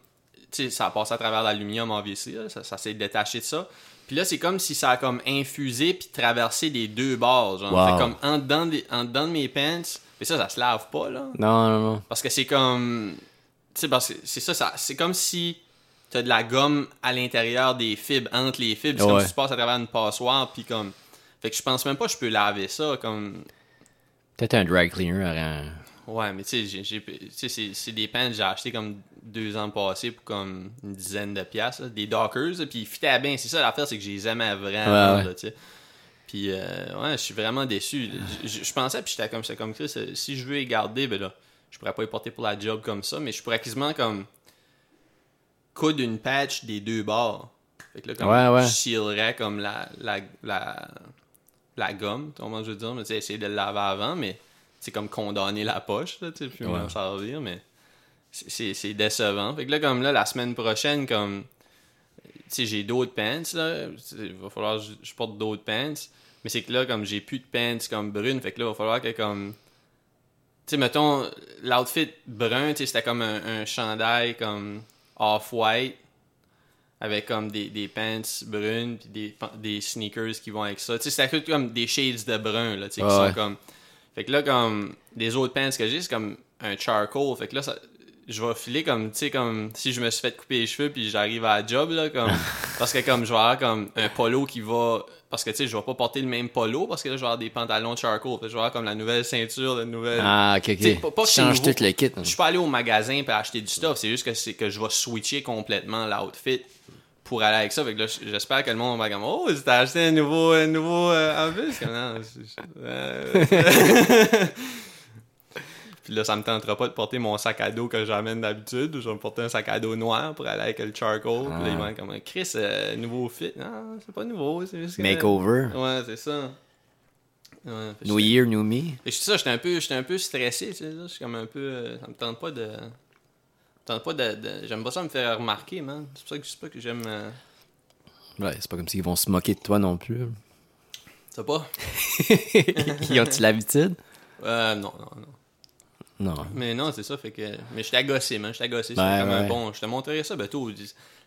[SPEAKER 1] tu sais, ça a passé à travers l'aluminium, obviously, là, ça, ça s'est détaché de ça. Puis là, c'est comme si ça a comme infusé puis traversé les deux bords, genre.
[SPEAKER 2] Wow.
[SPEAKER 1] Fait comme en dedans, des- en dedans de mes pants, mais ça, ça se lave pas, là.
[SPEAKER 2] Non, non, non.
[SPEAKER 1] Parce que c'est comme, tu sais, parce que c'est ça, ça c'est comme si t'as de la gomme à l'intérieur des fibres, entre les fibres. C'est comme si tu passes à travers une passoire, puis comme... Fait que je pense même pas que je peux laver ça, comme...
[SPEAKER 2] Peut-être un drag cleaner aurait un...
[SPEAKER 1] Ouais, mais tu sais, c'est des pants que j'ai acheté comme deux ans passés pour comme une dizaine de piastres, là, des Dockers, là, puis ils fitaient bien. C'est ça l'affaire, c'est que je les aimais vraiment,
[SPEAKER 2] Ouais, ouais.
[SPEAKER 1] Puis, euh, ouais, je suis vraiment déçu. Je, pensais, puis j'étais comme, j'étais comme Chris, euh, si je veux les garder, ben là, je pourrais pas les porter pour la job comme ça, mais je pourrais quasiment comme coudre une patch des deux bords. Fait que là, comme,
[SPEAKER 2] Ouais, ouais.
[SPEAKER 1] je sealerais comme la, la, la, la gomme, comment je veux dire, mais tu sais, essayer de le laver avant, mais c'est comme condamner la poche, là, tu sais, puis
[SPEAKER 2] Ouais.
[SPEAKER 1] m'en servir, mais c'est- décevant. Fait que là, comme là, la semaine prochaine, comme, tu sais, j'ai d'autres pants, là, il va falloir que je, je porte d'autres pants, mais c'est que là, comme, j'ai plus de pants comme brunes, fait que là, il va falloir que, comme, tu sais, mettons, l'outfit brun, tu sais, c'était comme un, un chandail, comme, off-white, avec comme des, des pants brunes puis des, des sneakers qui vont avec ça. Tu sais, c'était comme des shades de brun, là, tu sais, qui
[SPEAKER 2] Ouais,
[SPEAKER 1] sont comme... Fait que là, comme, des autres pants que j'ai, c'est comme un charcoal. Fait que là, ça, je vais filer comme, tu sais, comme si je me suis fait couper les cheveux puis j'arrive à la job, là, comme... parce que comme, je vais avoir comme un polo qui va... Parce que, tu sais, je vais pas porter le même polo parce que là, je vais avoir des pantalons charcoal. Fait que je vais avoir comme la nouvelle ceinture, la nouvelle...
[SPEAKER 2] Ah, ok, ok.
[SPEAKER 1] T'sais, pas- pas
[SPEAKER 2] tu changes tout le kit. hein.
[SPEAKER 1] Je suis pas allé au magasin pour acheter du stuff, c'est juste que c'est que je vais switcher complètement l'outfit pour aller avec ça. Fait que là, j'espère que le monde va comme Oh, t'as acheté un nouveau, un nouveau euh? Comme, non, euh. Puis là, ça me tentera pas de porter mon sac à dos que j'amène d'habitude. Je vais me porter un sac à dos noir pour aller avec le charcoal. Puis là,
[SPEAKER 2] Ah.
[SPEAKER 1] ils vont être comme Chris, euh, nouveau fit. Non, c'est pas nouveau, c'est juste que-
[SPEAKER 2] Makeover.
[SPEAKER 1] Ouais, c'est ça. Ouais,
[SPEAKER 2] New Year, New Me.
[SPEAKER 1] et c'est ça, j'étais un peu, j'étais un peu stressé, tu sais, là. Je suis comme un peu, euh, ça me tente pas de, tente pas de, de- j'aime pas ça me faire remarquer, man. C'est pour ça que je sais pas que j'aime, euh,
[SPEAKER 2] Ouais, c'est pas comme s'ils vont se moquer de toi non plus.
[SPEAKER 1] ça pas.
[SPEAKER 2] Ils ont-ils l'habitude?
[SPEAKER 1] Euh, non, non, non.
[SPEAKER 2] Non.
[SPEAKER 1] Mais non, c'est ça, fait que, mais j'étais agacé, man, j'étais agacé. C'était comme un bon, je te montrerai ça, ben tout.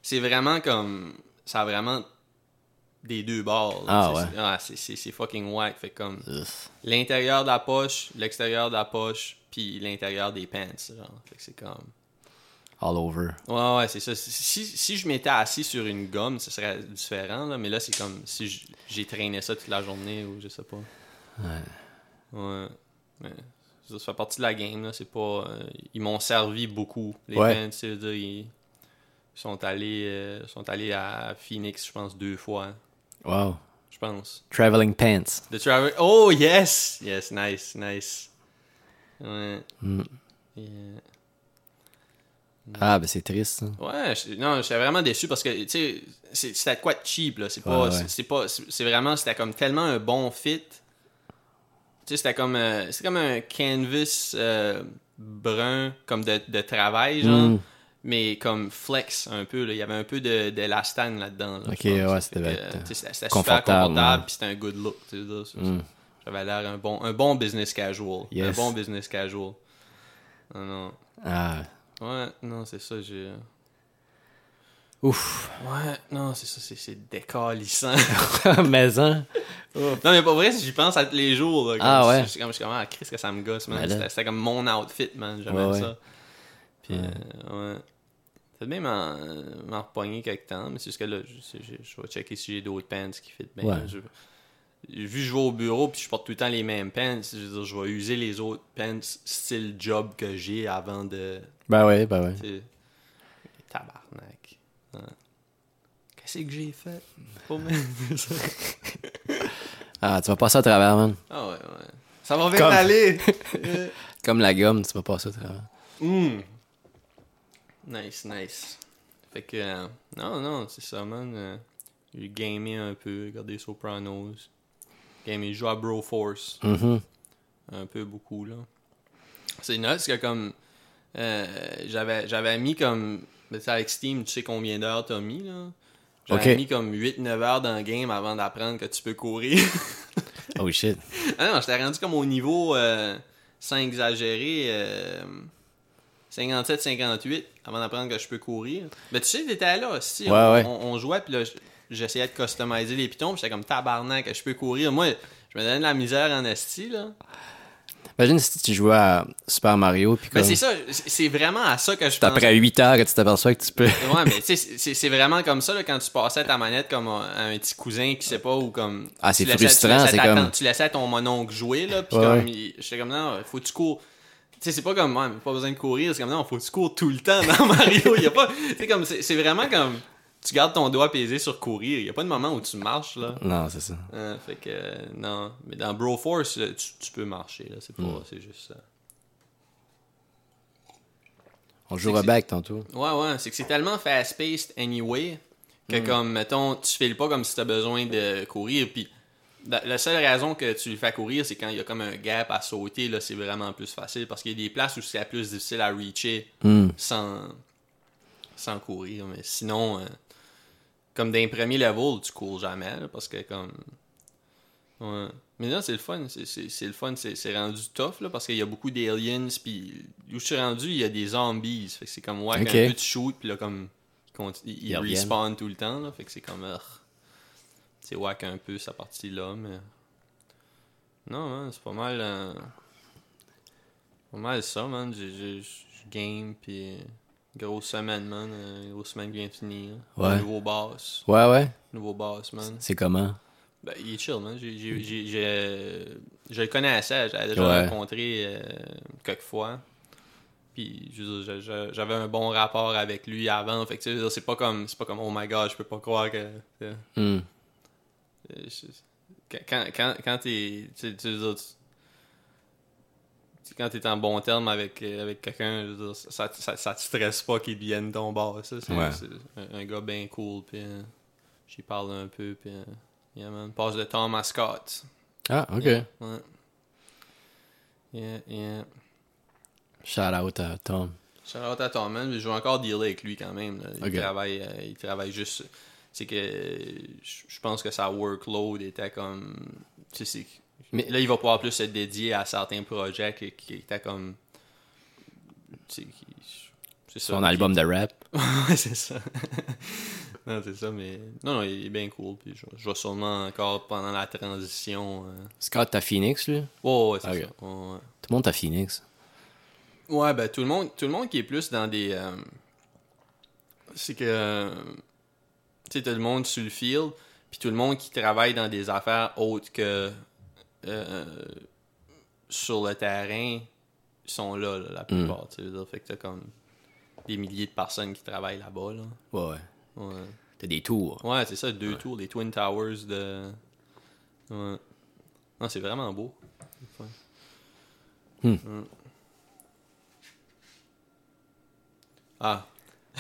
[SPEAKER 1] C'est vraiment comme, ça a vraiment des deux bords.
[SPEAKER 2] Ah, ouais.
[SPEAKER 1] c'est- ah, c'est, c'est, c'est fucking whack, fait comme l'intérieur de la poche, l'extérieur de la poche, puis l'intérieur des pants, genre. Fait que c'est comme.
[SPEAKER 2] All over.
[SPEAKER 1] Ouais, ouais, c'est ça. Si, si je m'étais assis sur une gomme, ce serait différent, là. Mais là, c'est comme si j'ai traîné ça toute la journée ou je sais pas.
[SPEAKER 2] Ouais.
[SPEAKER 1] Ouais. Ça, ça fait partie de la game, là. C'est pas... euh, ils m'ont servi beaucoup, les
[SPEAKER 2] Ouais.
[SPEAKER 1] tu sais, ils sont allés, euh, sont allés à Phoenix, je pense, deux fois,
[SPEAKER 2] Wow.
[SPEAKER 1] je pense.
[SPEAKER 2] Traveling pants.
[SPEAKER 1] The Travel... Oh, yes! Yes, nice, nice. Ouais.
[SPEAKER 2] Mm.
[SPEAKER 1] Yeah.
[SPEAKER 2] Ah, ben c'est triste, ça.
[SPEAKER 1] Ouais, je- non, j'étais vraiment déçu parce que, tu sais, c'était de quoi de cheap, là? C'est pas,
[SPEAKER 2] Ouais, ouais.
[SPEAKER 1] c'est- pas, vraiment, c'était comme tellement un bon fit. Tu sais, c'était comme, euh, c'est comme un canvas euh, brun, comme de, de travail, genre,
[SPEAKER 2] Mm.
[SPEAKER 1] mais comme flex un peu, là. Il y avait un peu de- d'élastane là-dedans, là,
[SPEAKER 2] Ok, ouais, c'était
[SPEAKER 1] C'était super
[SPEAKER 2] Confortable,
[SPEAKER 1] puis c'était un good look, tu sais,
[SPEAKER 2] Mm.
[SPEAKER 1] J'avais l'air un bon, un bon business casual. Un bon business casual. Non, non.
[SPEAKER 2] Ah.
[SPEAKER 1] Ouais, non, c'est ça, j'ai...
[SPEAKER 2] Ouf.
[SPEAKER 1] Ouais, non, c'est ça, c'est- décalissant.
[SPEAKER 2] Maison.
[SPEAKER 1] non, mais pas vrai, si j'y pense à tous les jours. Là,
[SPEAKER 2] Ah ouais.
[SPEAKER 1] Je suis comme, ah, Chris, que ça me gosse, man. C'était comme mon outfit, man. J'aimais
[SPEAKER 2] Ouais,
[SPEAKER 1] ça. Puis,
[SPEAKER 2] Ouais.
[SPEAKER 1] euh, ouais. Ça devait m'en m'en repogner quelque temps, mais c'est juste que là, je, je, je vais checker si j'ai d'autres pants qui fit bien.
[SPEAKER 2] Ouais.
[SPEAKER 1] Je- vu que je vais au bureau puis je porte tout le temps les mêmes pants, je veux dire, je vais user les autres pants style job que j'ai avant de.
[SPEAKER 2] Ben ouais, ben ouais.
[SPEAKER 1] sais, Tabarnak. Ouais. Qu'est-ce que j'ai fait?
[SPEAKER 2] Ah, tu vas passer à travers, man.
[SPEAKER 1] Ah ouais, ouais. Ça va bien
[SPEAKER 2] Comme-
[SPEAKER 1] aller.
[SPEAKER 2] Comme la gomme, tu vas passer à travers.
[SPEAKER 1] Mm. Nice, nice. Fait que, euh, non, non, c'est ça, man. Euh, j'ai gamé un peu, regardé Sopranos. Gamé, joué à Broforce.
[SPEAKER 2] Mhm.
[SPEAKER 1] Un peu beaucoup, là. C'est nuts que, comme, euh, j'avais, j'avais mis comme, ben, avec Steam, tu sais combien d'heures t'as mis, là. J'avais mis comme 8-9 heures dans le game avant d'apprendre que tu peux courir.
[SPEAKER 2] Oh shit.
[SPEAKER 1] Ah non, j'étais rendu comme au niveau, euh, sans exagérer, euh, 57-58 avant d'apprendre que je peux courir. Mais tu sais, t'étais là aussi.
[SPEAKER 2] Ouais,
[SPEAKER 1] on,
[SPEAKER 2] ouais.
[SPEAKER 1] on- on jouait, puis là, j'essayais de customiser les pitons, puis j'étais comme tabarnak que je peux courir. Moi, je me donnais de la misère en esti, là.
[SPEAKER 2] Imagine si tu jouais à Super Mario, puis
[SPEAKER 1] Mais
[SPEAKER 2] comme...
[SPEAKER 1] c'est ça, c'est c'est vraiment à ça que je
[SPEAKER 2] C'est
[SPEAKER 1] pense.
[SPEAKER 2] après 8 heures que tu t'aperçois que tu peux...
[SPEAKER 1] Ouais, mais tu sais, c'est c'est vraiment comme ça, là, quand tu passais ta manette comme à un petit cousin qui sait pas, ou comme...
[SPEAKER 2] Ah, c'est frustrant, c'est comme-
[SPEAKER 1] Tu laissais ton mononcle jouer, là, pis
[SPEAKER 2] Ouais,
[SPEAKER 1] comme... J'étais comme, non, faut que tu cours... Tu sais, c'est pas comme, ouais, pas besoin de courir, c'est comme, non, faut que tu cours tout le temps dans Mario, y a pas... Sais, comme, c'est c'est vraiment comme... Tu gardes ton doigt pesé sur courir, y a pas de moment où tu marches, là.
[SPEAKER 2] Non, c'est ça.
[SPEAKER 1] Euh, fait que, euh, non. Mais dans Broforce, là, tu, tu peux marcher, là, c'est pas...
[SPEAKER 2] Hmm.
[SPEAKER 1] C'est juste ça.
[SPEAKER 2] On jouera back tantôt.
[SPEAKER 1] Ouais, ouais, c'est que c'est tellement fast-paced anyway que
[SPEAKER 2] Mm.
[SPEAKER 1] comme, mettons, tu files pas comme si t'as besoin de courir, puis la, la seule raison que tu le fais courir, c'est quand il y a comme un gap à sauter, là, c'est vraiment plus facile, parce qu'il y a des places où c'est plus difficile à reacher
[SPEAKER 2] Hmm.
[SPEAKER 1] sans, sans courir, mais sinon, euh, comme d'un premier level, tu cours jamais, là, parce que comme... Ouais. Mais là, c'est le fun, c'est- le fun, c'est rendu tough, là, parce qu'il y a beaucoup d'aliens, puis où je suis rendu, il y a des zombies, fait que c'est comme, ouais,
[SPEAKER 2] Ok.
[SPEAKER 1] quand un peu tu shoot, puis là, comme, ils,
[SPEAKER 2] reviennent.
[SPEAKER 1] respawnent tout le temps, là, fait que c'est comme, euh, c'est wack un peu, sa partie-là, mais... Non, man, c'est pas mal... euh, Pas mal ça, man, j'ai- game, puis... Grosse semaine, man, euh, grosse semaine qui vient de finir.
[SPEAKER 2] Ouais.
[SPEAKER 1] Nouveau boss,
[SPEAKER 2] Ouais, ouais.
[SPEAKER 1] nouveau boss, man.
[SPEAKER 2] C'est comment?
[SPEAKER 1] Ben, il est chill, man. J'ai- j'ai- j'ai- j'ai- je le connaissais, j'avais déjà
[SPEAKER 2] Ouais.
[SPEAKER 1] rencontré euh, quelques fois. Puis, je veux dire, je- je- j'avais un bon rapport avec lui avant. Fait que, tu sais, c'est pas comme, c'est pas comme, oh my god, je peux pas croire que.
[SPEAKER 2] Hmm.
[SPEAKER 1] euh, quand, quand, quand t'es. Tu sais, tu veux dire, tu- tu- quand t'es en bon terme avec, euh, avec quelqu'un, ça, ça, ça te stresse pas qu'il devienne ton boss. ça. C'est
[SPEAKER 2] Ouais.
[SPEAKER 1] un, un gars bien cool. Puis, euh, j'y parle un peu. Puis, euh, yeah, man. Passe le temps à mascotte.
[SPEAKER 2] Ah, ok.
[SPEAKER 1] Yeah, ouais. Yeah, yeah.
[SPEAKER 2] Shout out à Tom.
[SPEAKER 1] Shout out à Tom, man. Je joue encore dealer avec lui quand même. là. Il, travaille, euh, il travaille juste. C'est que je pense que sa workload était comme. Tu sais, c'est-
[SPEAKER 2] Mais-
[SPEAKER 1] là, il va pouvoir plus se dédier à certains projets qui, qui étaient comme. C'est ça.
[SPEAKER 2] Son album de rap.
[SPEAKER 1] ouais, c'est ça. non, c'est ça, mais. Non, non, il est bien cool. Puis je, je vais sûrement encore pendant la transition. euh,
[SPEAKER 2] Scott, t'as Phoenix, lui?
[SPEAKER 1] Ouais, ouais, c'est ça. Ouais.
[SPEAKER 2] Tout le monde t'a Phoenix.
[SPEAKER 1] Ouais, ben tout le monde, tout le monde qui est plus dans des, euh, c'est que. Tu sais, t'as le monde sur le field, puis tout le monde qui travaille dans des affaires autres que. Euh, sur le terrain, ils sont là, là, la plupart. je veux dire. Fait que t'as comme des milliers de personnes qui travaillent là-bas, là.
[SPEAKER 2] Ouais, ouais.
[SPEAKER 1] Ouais.
[SPEAKER 2] T'as des tours.
[SPEAKER 1] Ouais, c'est ça, deux tours, les Twin Towers de. Ouais. Non, c'est vraiment beau.
[SPEAKER 2] Hmm.
[SPEAKER 1] Mm. Ah.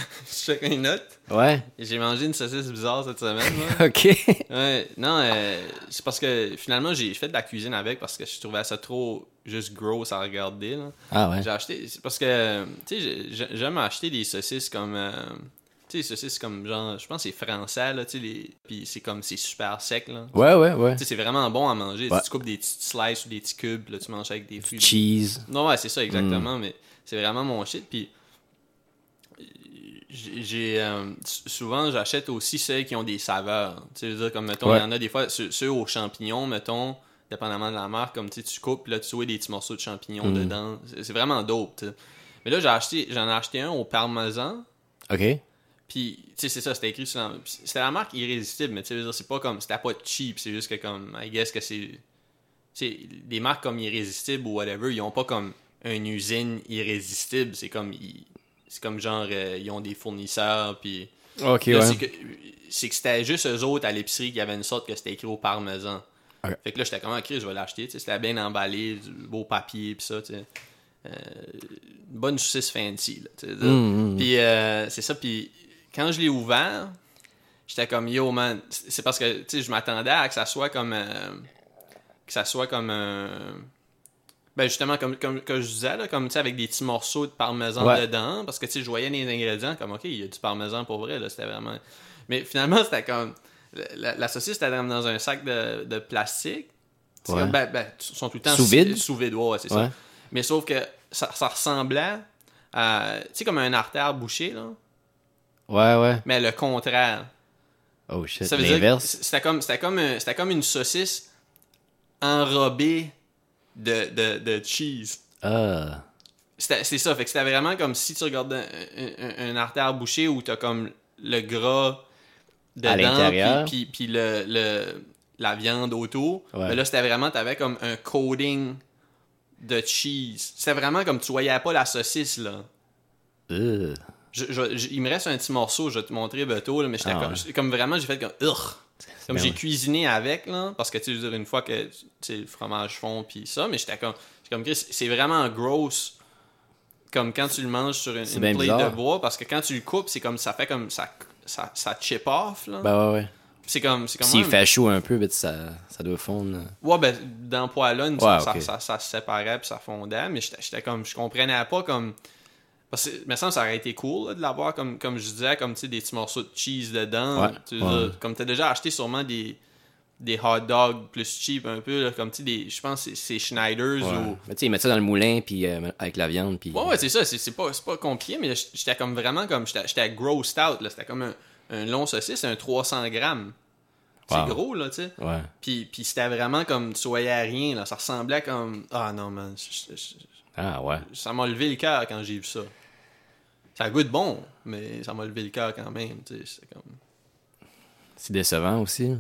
[SPEAKER 1] Je check une note.
[SPEAKER 2] Ouais.
[SPEAKER 1] J'ai mangé une saucisse bizarre cette semaine.
[SPEAKER 2] Ok.
[SPEAKER 1] Ouais, non, euh, c'est parce que finalement j'ai fait de la cuisine avec parce que je trouvais ça trop juste gross à regarder. Là.
[SPEAKER 2] Ah ouais.
[SPEAKER 1] J'ai acheté, c'est parce que, tu sais, j'ai- j'ai- j'aime acheter des saucisses comme, euh, tu sais, des saucisses comme genre, je pense que c'est français, là, tu sais, les- puis c'est comme, c'est super sec, là.
[SPEAKER 2] Ouais, ouais, ouais.
[SPEAKER 1] Tu sais, c'est vraiment bon à manger. Tu-
[SPEAKER 2] Ouais.
[SPEAKER 1] Tu coupes des petites slices ou des petits cubes, là, tu manges avec des fruits.
[SPEAKER 2] Cheese.
[SPEAKER 1] Non, ouais, c'est ça, exactement,
[SPEAKER 2] Mm.
[SPEAKER 1] mais c'est vraiment mon shit. Puis j'ai- euh, souvent j'achète aussi celles qui ont des saveurs. Tu sais, je veux dire, comme mettons, il
[SPEAKER 2] Ouais.
[SPEAKER 1] y en a des fois ceux, ceux aux champignons, mettons, dépendamment de la marque, comme tu sais, tu coupes, puis là tu vois des petits morceaux de champignons
[SPEAKER 2] Mm.
[SPEAKER 1] dedans. C'est c'est vraiment dope. tu sais. Mais là j'ai acheté, j'en ai acheté un au parmesan.
[SPEAKER 2] Ok.
[SPEAKER 1] Puis, tu sais, c'est ça, c'était écrit sur la... C'était la marque irrésistible, mais tu sais, veux dire, c'est pas comme... C'était pas cheap, c'est juste que comme... I guess que c'est... Tu sais, des marques comme irrésistible ou whatever, ils ont pas comme une usine irrésistible. C'est comme... ils- C'est comme genre, euh, ils ont des fournisseurs, puis...
[SPEAKER 2] Ok,
[SPEAKER 1] Là,
[SPEAKER 2] ouais.
[SPEAKER 1] c'est que, c'était juste eux autres à l'épicerie qui avaient une sorte que c'était écrit au parmesan. Fait que là, j'étais comme, ok, je vais l'acheter. C'était bien emballé, du beau papier, puis ça, tu sais. Euh, une bonne saucisse fancy, là, sais.
[SPEAKER 2] Mm, mm.
[SPEAKER 1] Puis euh, c'est ça, puis quand je l'ai ouvert, j'étais comme, yo, man, c'est c'est parce que, tu sais, je m'attendais à que ça soit comme... euh, que ça soit comme un... Ben justement, comme, comme que je disais, là, comme tu sais, avec des petits morceaux de parmesan
[SPEAKER 2] Ouais.
[SPEAKER 1] dedans, parce que je voyais les ingrédients comme, ok, il y a du parmesan pour vrai, là, c'était vraiment. Mais finalement, c'était comme. La, la saucisse était dans un sac de, de plastique.
[SPEAKER 2] Ouais.
[SPEAKER 1] comme, ben, ben, ils sont tout le temps
[SPEAKER 2] Sous vide?
[SPEAKER 1] Sous vide, ouais, c'est
[SPEAKER 2] Ouais.
[SPEAKER 1] ça. Mais sauf que ça, ça ressemblait à. Tu sais, comme un artère bouché, là.
[SPEAKER 2] Ouais, ouais.
[SPEAKER 1] Mais le contraire.
[SPEAKER 2] Oh shit.
[SPEAKER 1] C'était comme, c'était comme, un- comme une saucisse enrobée de, de, de cheese.
[SPEAKER 2] Ah.
[SPEAKER 1] C'était- C'est ça, fait que c'était vraiment comme si tu regardais un, un, un artère bouchée où t'as comme le gras dedans,
[SPEAKER 2] l'intérieur.
[SPEAKER 1] puis, puis, puis le, le- la viande autour.
[SPEAKER 2] Ouais.
[SPEAKER 1] Mais là, c'était vraiment, t'avais comme un coating de cheese. C'était vraiment comme tu voyais pas la saucisse, là.
[SPEAKER 2] Euh.
[SPEAKER 1] Je- je- je- il me reste un petit morceau, je vais te montrer bientôt, là, mais j'étais
[SPEAKER 2] Ah
[SPEAKER 1] comme,
[SPEAKER 2] ouais.
[SPEAKER 1] comme vraiment, j'ai fait comme! Comme
[SPEAKER 2] bien
[SPEAKER 1] j'ai cuisiné avec, là, parce que tu veux dire, une fois que le fromage fond, puis ça, mais j'étais comme, comme, c'est vraiment gross, comme quand tu le manges sur une, une plate de bois, parce que quand tu le coupes, c'est comme, ça fait comme, ça, ça, ça chip off, là.
[SPEAKER 2] Ben ouais, ouais.
[SPEAKER 1] c'est comme, c'est comme,
[SPEAKER 2] S'il
[SPEAKER 1] ouais,
[SPEAKER 2] fait chaud un peu, ben, ça, ça doit fondre.
[SPEAKER 1] Ouais, ben, dans Poilon,
[SPEAKER 2] Ouais,
[SPEAKER 1] ça, ça, ça, ça se séparait puis ça fondait, mais j'étais j'étais comme, je comprenais pas comme. Parce que, me semble, ça aurait été cool là, de l'avoir, comme, comme je disais, comme des petits morceaux de cheese dedans.
[SPEAKER 2] Ouais,
[SPEAKER 1] Tu
[SPEAKER 2] ouais.
[SPEAKER 1] veux dire, Comme tu as déjà acheté sûrement des, des hot dogs plus cheap un peu, là, comme tu sais, des- je pense que c'est- Schneider's
[SPEAKER 2] Ouais.
[SPEAKER 1] ou.
[SPEAKER 2] Mais tu sais, ils mettent ça dans le moulin, puis euh, avec la viande, puis.
[SPEAKER 1] Ouais, ouais, c'est ça, c'est pas, pas compliqué, mais j'étais comme vraiment comme. J'étais grossed out, là. C'était comme un, un long saucisse, un 300 grammes. C'est
[SPEAKER 2] Wow.
[SPEAKER 1] gros, là, tu sais.
[SPEAKER 2] Ouais.
[SPEAKER 1] Puis, puis c'était vraiment comme, tu voyais à rien, là. Ça ressemblait comme. Ah non, man. je- je- je-
[SPEAKER 2] Ah ouais.
[SPEAKER 1] ça m'a levé le cœur quand j'ai vu ça. Ça goûte bon, mais ça m'a levé le cœur quand même. C'est comme.
[SPEAKER 2] C'est décevant aussi.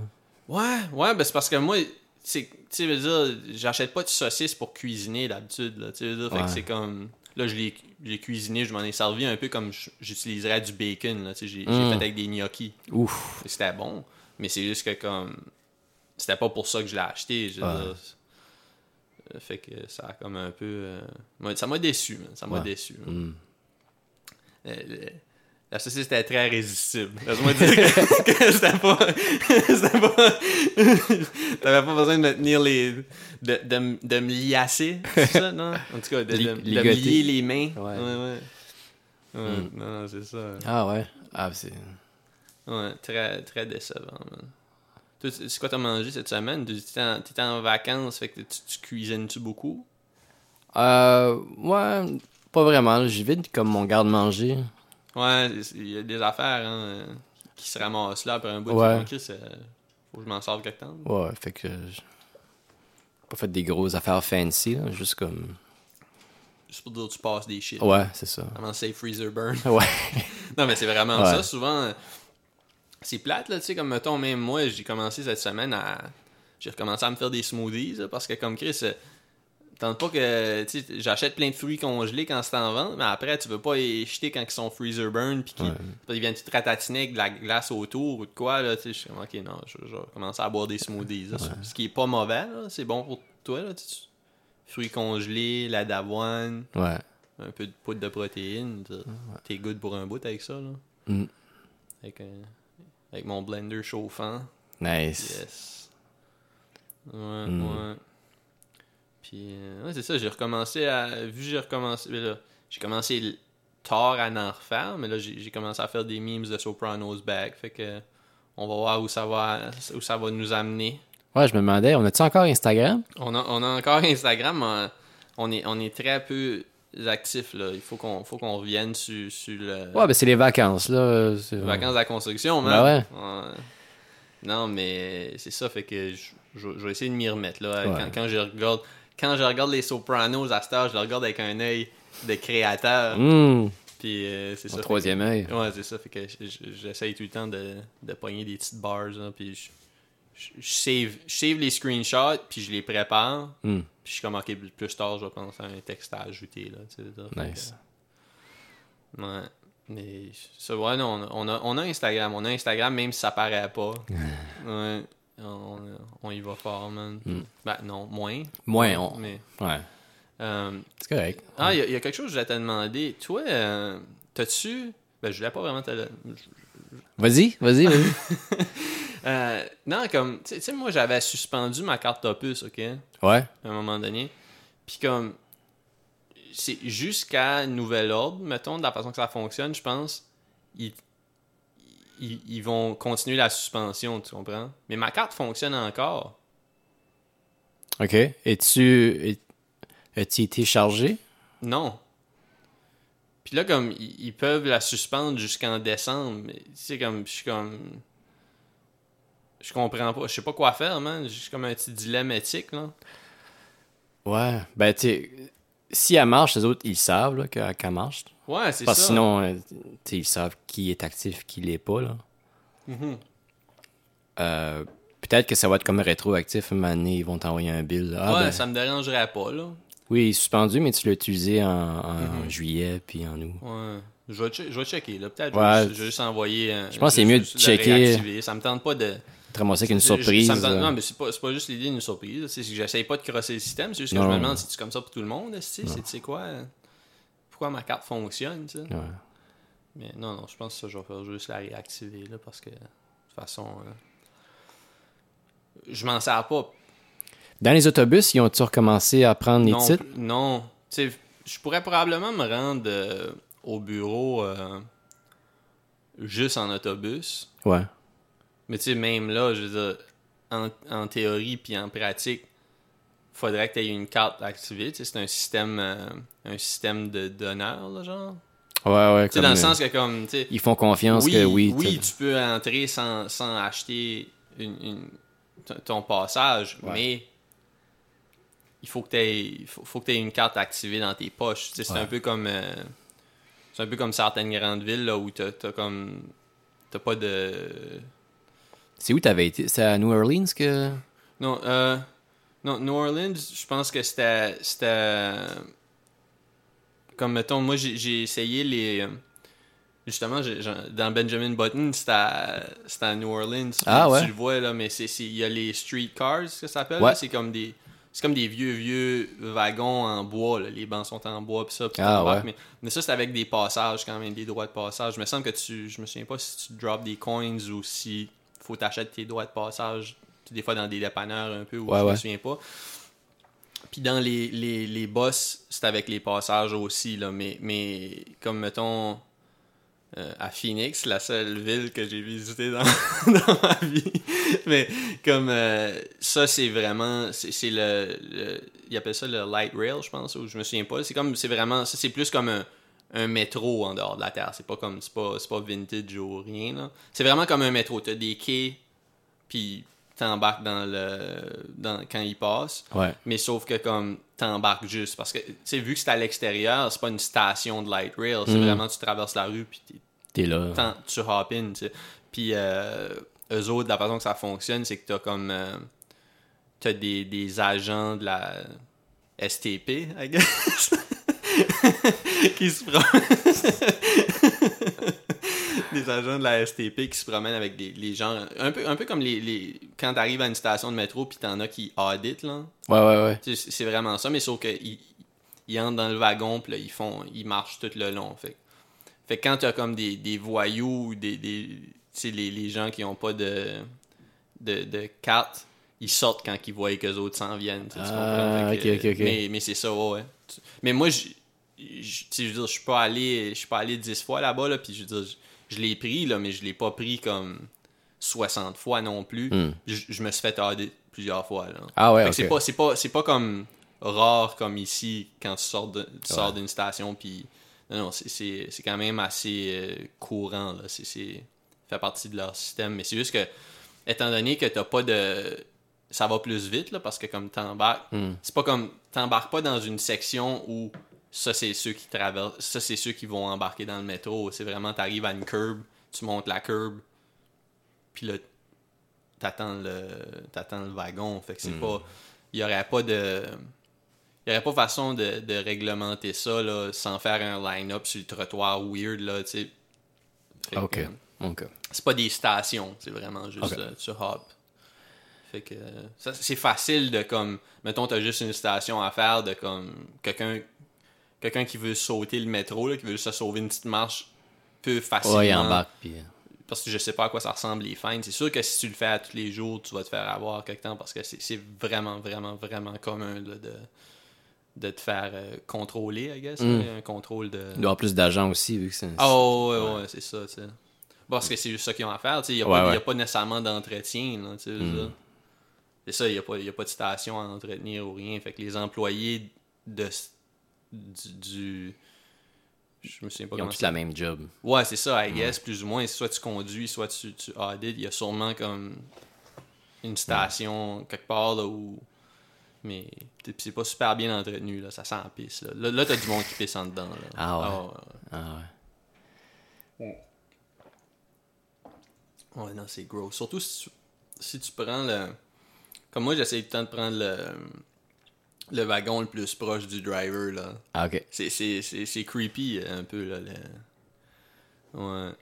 [SPEAKER 1] Ouais, ouais, ben c'est parce que moi, c'est, tu veux dire, j'achète pas de saucisses pour cuisiner d'habitude. Là, tu veux dire,
[SPEAKER 2] Ouais.
[SPEAKER 1] c'est comme. Là, je l'ai, j'ai cuisiné, je m'en ai servi un peu comme j'utiliserais du bacon. Là, j'ai,
[SPEAKER 2] Mm.
[SPEAKER 1] fait avec des gnocchis.
[SPEAKER 2] Ouf.
[SPEAKER 1] C'était bon, mais c'est juste que comme. C'était pas pour ça que je l'ai acheté. Je veux
[SPEAKER 2] Ouais.
[SPEAKER 1] dire, euh, fait que ça a comme un peu. euh, ça m'a déçu, man, ça m'a
[SPEAKER 2] Ouais.
[SPEAKER 1] déçu. man. Euh, la saucisse était très résistible. Laisse-moi dire que, que c'était pas. c'était pas. T'avais pas besoin de me tenir les. de, de, de me liasser, c'est ça, non? En tout cas, de, de, de me lier les mains.
[SPEAKER 2] Ouais.
[SPEAKER 1] ouais. ouais. Ouais,
[SPEAKER 2] Mm.
[SPEAKER 1] Non, c'est ça.
[SPEAKER 2] Ah ouais. Ah, c'est.
[SPEAKER 1] Ouais, très, très décevant, man. Toi, c'est quoi t'as mangé cette semaine? Tu étais en, t'étais en vacances, fait que tu, tu cuisines-tu beaucoup?
[SPEAKER 2] Euh. Ouais. Pas vraiment. J'y vide comme mon garde-manger.
[SPEAKER 1] Ouais, il y a des affaires hein, qui se ramassent là après un bout
[SPEAKER 2] Ouais.
[SPEAKER 1] de Chris, euh, faut que je m'en sorte quelque temps.
[SPEAKER 2] Ouais, fait que. j'ai Pas fait des grosses affaires fancy, là. Juste comme.
[SPEAKER 1] Juste pour dire que tu passes des shit.
[SPEAKER 2] Ouais, c'est ça.
[SPEAKER 1] Comment say freezer burn?
[SPEAKER 2] Ouais.
[SPEAKER 1] non, mais c'est vraiment
[SPEAKER 2] Ouais.
[SPEAKER 1] ça. Souvent, euh, c'est plate, là, tu sais, comme mettons, même moi, j'ai commencé cette semaine à. J'ai recommencé à me faire des smoothies, là, parce que comme Chris, euh, tente pas que. J'achète plein de fruits congelés quand c'est en vente, mais après, tu veux pas les jeter quand ils sont freezer burn, puis qu'ils
[SPEAKER 2] Ouais.
[SPEAKER 1] viennent te ratatiner avec de la glace autour ou de quoi, là, tu sais. Je suis comme, ok, non, je, je vais commencer à boire des smoothies, là, Ce qui est pas mauvais, c'est bon pour toi, là. Fruits congelés, la d'avoine
[SPEAKER 2] Ouais.
[SPEAKER 1] un peu de poudre de protéines. T'es good pour un bout avec ça, là.
[SPEAKER 2] Mm.
[SPEAKER 1] Avec, un- avec mon blender chauffant.
[SPEAKER 2] Nice.
[SPEAKER 1] Yes. Ouais,
[SPEAKER 2] Mm.
[SPEAKER 1] ouais. Puis, euh, ouais, c'est ça, j'ai recommencé à. Vu que j'ai recommencé. ben là, j'ai commencé tard à en refaire, mais là, j'ai commencé à faire des memes de Sopranos Bag. Fait que. On va voir où ça va, où ça va nous amener.
[SPEAKER 2] Ouais, je me demandais, on a-tu encore Instagram?
[SPEAKER 1] On a, on a encore Instagram, mais on est, on est très peu actifs. Là. Il faut qu'on faut qu'on revienne sur, sur le,
[SPEAKER 2] Ouais, ben c'est les vacances, là.
[SPEAKER 1] les vacances de la construction.
[SPEAKER 2] Ben
[SPEAKER 1] Man. Ouais. Non, mais c'est ça, fait que je, je- je vais essayer de m'y remettre. Là.
[SPEAKER 2] Ouais.
[SPEAKER 1] Quand, quand je regarde, quand je regarde les Sopranos à cette heure, je le regarde avec un œil de créateur.
[SPEAKER 2] Hum,
[SPEAKER 1] Puis euh, c'est ça.
[SPEAKER 2] troisième œil.
[SPEAKER 1] ouais, c'est ça. Fait que j'essaye tout le temps de, de pogner des petites bars. puis je, je, je save, je save les screenshots, puis je les prépare.
[SPEAKER 2] Hum,
[SPEAKER 1] Puis je suis comme, ok, plus tard, je vais penser à un texte à ajouter. Là, tu sais,
[SPEAKER 2] Nice.
[SPEAKER 1] que, ouais. Mais ça, ouais, non, on a, on, a, on a Instagram. On a Instagram, même si ça paraît pas. ouais. On, on y va fort, man.
[SPEAKER 2] Mm.
[SPEAKER 1] Ben, non, moins.
[SPEAKER 2] Moins, on...
[SPEAKER 1] Mais,
[SPEAKER 2] Ouais,
[SPEAKER 1] euh,
[SPEAKER 2] c'est correct.
[SPEAKER 1] ah, il y, a- il y a quelque chose que je voulais te demander. Toi, euh, t'as-tu. Ben, je voulais pas vraiment te.
[SPEAKER 2] Vas-y, vas-y, vas-y.
[SPEAKER 1] Euh, non, comme. Tu sais- moi, j'avais suspendu ma carte Opus, ok?
[SPEAKER 2] ouais.
[SPEAKER 1] à un moment donné. Puis comme c'est jusqu'à nouvel ordre, mettons, de la façon que ça fonctionne, je pense, ils, ils vont continuer la suspension, tu comprends? Mais ma carte fonctionne encore.
[SPEAKER 2] OK. Es-tu... es- As-tu été chargé?
[SPEAKER 1] Non. Puis là, comme, ils, peuvent la suspendre jusqu'en décembre, mais tu sais, comme, je suis comme... Je comprends pas, je sais pas quoi faire, man. J'ai comme un petit dilemme éthique, là.
[SPEAKER 2] Ouais. Ben, tu sais, si elle marche, les autres, ils savent qu'elle qu'elle marche.
[SPEAKER 1] Ouais, c'est ça.
[SPEAKER 2] Parce que sinon, euh, ils savent qui est actif, qui l'est pas, là.
[SPEAKER 1] Mhm.
[SPEAKER 2] Euh, Peut-être que ça va être comme rétroactif. Un moment donné, ils vont t'envoyer un bill. Ah,
[SPEAKER 1] ouais,
[SPEAKER 2] ben,
[SPEAKER 1] ça me dérangerait pas, là.
[SPEAKER 2] Oui, il est suspendu, mais tu l'as utilisé en, en
[SPEAKER 1] Mhm.
[SPEAKER 2] juillet puis en août.
[SPEAKER 1] Ouais. Je vais, che- je vais checker. Peut-être
[SPEAKER 2] Ouais.
[SPEAKER 1] je, vais juste- envoyer. un-
[SPEAKER 2] Je pense que c'est mieux de checker.
[SPEAKER 1] réactiver. Ça me tente pas de.
[SPEAKER 2] Ramasser avec une
[SPEAKER 1] je-
[SPEAKER 2] surprise.
[SPEAKER 1] ça me tente-
[SPEAKER 2] euh,
[SPEAKER 1] Non, mais c'est pas, c'est pas juste l'idée d'une surprise. C'est que j'essaye pas de crosser le système. C'est juste que
[SPEAKER 2] Non.
[SPEAKER 1] je me demande si c'est comme ça pour tout le monde. C'est tu quoi. Pourquoi ma carte fonctionne,
[SPEAKER 2] ouais.
[SPEAKER 1] Mais non, non, je pense que ça, je vais faire juste la réactiver, là. Parce que, de toute façon. euh, Je m'en sers pas
[SPEAKER 2] Dans les autobus, ils ont-tu recommencé à prendre les
[SPEAKER 1] non,
[SPEAKER 2] titres?
[SPEAKER 1] non. Je pourrais probablement me rendre euh, au bureau euh, juste en autobus.
[SPEAKER 2] Ouais.
[SPEAKER 1] Mais tu sais, même là, je veux dire, en, en théorie puis en pratique, faudrait que tu aies une carte activée. Tu sais, c'est un système, euh, un système de d'honneur, là, genre.
[SPEAKER 2] Ouais, ouais.
[SPEAKER 1] Tu sais,
[SPEAKER 2] comme,
[SPEAKER 1] dans le
[SPEAKER 2] euh,
[SPEAKER 1] sens que comme, tu sais,
[SPEAKER 2] Ils font confiance
[SPEAKER 1] oui,
[SPEAKER 2] que oui.
[SPEAKER 1] oui,
[SPEAKER 2] tu-
[SPEAKER 1] tu peux entrer sans, sans acheter une, une- ton- passage,
[SPEAKER 2] Ouais.
[SPEAKER 1] mais il faut que tu aies, faut, faut que aies une carte activée dans tes poches. Tu sais, c'est
[SPEAKER 2] Ouais.
[SPEAKER 1] un peu comme euh, c'est un peu comme certaines grandes villes là, où t'as as comme t'as pas de
[SPEAKER 2] C'est où t'avais été? C'est à New Orleans que.
[SPEAKER 1] non euh, non New Orleans je pense que c'était c'était comme mettons moi j'ai essayé les justement j'ai- j'en- dans Benjamin Button c'était à, à New Orleans
[SPEAKER 2] Ah,
[SPEAKER 1] tu
[SPEAKER 2] ouais.
[SPEAKER 1] le vois là mais il y a les street cars que ça s'appelle
[SPEAKER 2] Ouais.
[SPEAKER 1] c'est comme des c'est comme des vieux vieux wagons en bois là. les bancs sont en bois puis ça
[SPEAKER 2] Ah, ouais.
[SPEAKER 1] mais, mais ça c'est avec des passages quand même des droits de passage il me semble que tu je me souviens pas si tu drops des coins ou si faut t'acheter tes droits de passage des fois dans des dépanneurs un peu où
[SPEAKER 2] Ouais,
[SPEAKER 1] je me
[SPEAKER 2] ouais.
[SPEAKER 1] souviens pas puis dans les, les, les boss, c'est avec les passages aussi, là. Mais, mais comme, mettons, euh, à Phoenix, la seule ville que j'ai visitée dans, dans ma vie. mais comme euh, ça, c'est vraiment... C'est c'est le, le- Ils appellent ça le light rail, je pense, ou je me souviens pas. C'est comme... C'est vraiment... Ça, c'est plus comme un, un métro en dehors de la Terre. C'est pas comme... C'est pas, c'est pas vintage ou rien, là. C'est vraiment comme un métro. T'as des quais, puis t'embarques dans le... Dans, quand il passe.
[SPEAKER 2] Ouais.
[SPEAKER 1] Mais sauf que comme t'embarques juste parce que tu sais vu que c'est à l'extérieur, c'est pas une station de light rail, c'est
[SPEAKER 2] Mm.
[SPEAKER 1] vraiment tu traverses la rue puis t'es-
[SPEAKER 2] là.
[SPEAKER 1] Tu hop in. Puis euh, eux autres, la façon que ça fonctionne, c'est que t'as comme. euh, t'as des, des agents de la STP, I guess. qui se promènent. des agents de la STP qui se promènent avec des, les gens. Un peu, un peu comme les, les quand t'arrives à une station de métro, puis t'en as qui auditent, là.
[SPEAKER 2] Ouais, ouais, ouais.
[SPEAKER 1] C'est vraiment ça, mais sauf qu'ils ils entrent dans le wagon, puis là, ils font, ils marchent tout le long. Fait, fait que quand t'as comme des, des voyous ou des, des tu sais, les, les gens qui ont pas de, de, de carte, ils sortent quand ils voient que les autres s'en viennent.
[SPEAKER 2] Ah,
[SPEAKER 1] que. Mais, mais c'est ça, ouais. Mais moi, je, je, je veux dire, je suis pas allé, je suis pas allé 10 fois là-bas, là, puis je veux dire, je, je l'ai pris, là, mais je l'ai pas pris comme 60 fois non plus.
[SPEAKER 2] Hmm.
[SPEAKER 1] Je, je me suis fait tarder plusieurs fois, là.
[SPEAKER 2] Ah ouais,
[SPEAKER 1] c'est pas c'est pas c'est pas comme rare comme ici quand tu sors de, tu sors
[SPEAKER 2] Ouais.
[SPEAKER 1] d'une station puis non non c'est- quand même assez euh, courant là c'est fait partie de leur système mais c'est juste que étant donné que t'as pas de ça va plus vite là parce que comme t'embarques
[SPEAKER 2] Hmm.
[SPEAKER 1] c'est pas comme t'embarques pas dans une section où ça c'est ceux qui traversent ça c'est ceux qui vont embarquer dans le métro c'est vraiment t'arrives à une curb tu montes la curb puis là t'attends le t'attends le wagon fait que c'est
[SPEAKER 2] Hmm.
[SPEAKER 1] pas il y aurait pas de il y aurait pas façon de, de réglementer ça là, sans faire un line-up sur le trottoir weird là tu sais Fait que,
[SPEAKER 2] Ok. Ok.
[SPEAKER 1] c'est pas des stations, c'est vraiment juste euh, tu hop. Fait que c'est facile de comme mettons t'as juste une station à faire de comme quelqu'un quelqu'un qui veut sauter le métro là, qui veut se sauver une petite marche peut facilement
[SPEAKER 2] Ouais, il embarque, puis... euh,
[SPEAKER 1] parce que je sais pas à quoi ça ressemble les fines. C'est sûr que si tu le fais à tous les jours, tu vas te faire avoir quelque temps parce que c'est vraiment, vraiment, vraiment commun là, de, de te faire euh, contrôler, I guess.
[SPEAKER 2] Mm.
[SPEAKER 1] Un contrôle de.
[SPEAKER 2] Il doit avoir plus d'agents aussi, vu que c'est...
[SPEAKER 1] Ah ouais, ouais, ouais, c'est ça, tu sais. Parce que c'est juste ça qu'ils ont à faire, tu sais. Il n'y a,
[SPEAKER 2] Ouais, ouais.
[SPEAKER 1] a pas nécessairement d'entretien, là, tu sais.
[SPEAKER 2] Mm.
[SPEAKER 1] C'est ça, il n'y a, a pas de station à entretenir ou rien. Fait que les employés de, du, du- Je me souviens pas
[SPEAKER 2] Ils ont tous la même job.
[SPEAKER 1] Ouais, c'est ça, I guess, plus ou moins. Soit tu conduis, soit tu, tu audites. Il y a sûrement comme une station quelque part là où. Mais c'est pas super bien entretenu, là. Ça sent la pisse, là. Là, là, t'as du monde qui pisse en dedans, là.
[SPEAKER 2] Ah ouais.
[SPEAKER 1] ouais,
[SPEAKER 2] Ah ouais.
[SPEAKER 1] ouais. Ouais, non, c'est gros. Surtout si tu, si tu prends le. Comme moi, j'essaie tout le temps de prendre le. Le wagon le plus proche du driver, là.
[SPEAKER 2] Ah, ok.
[SPEAKER 1] C'est, c'est, c'est, c'est creepy euh, un peu là. le- Ouais.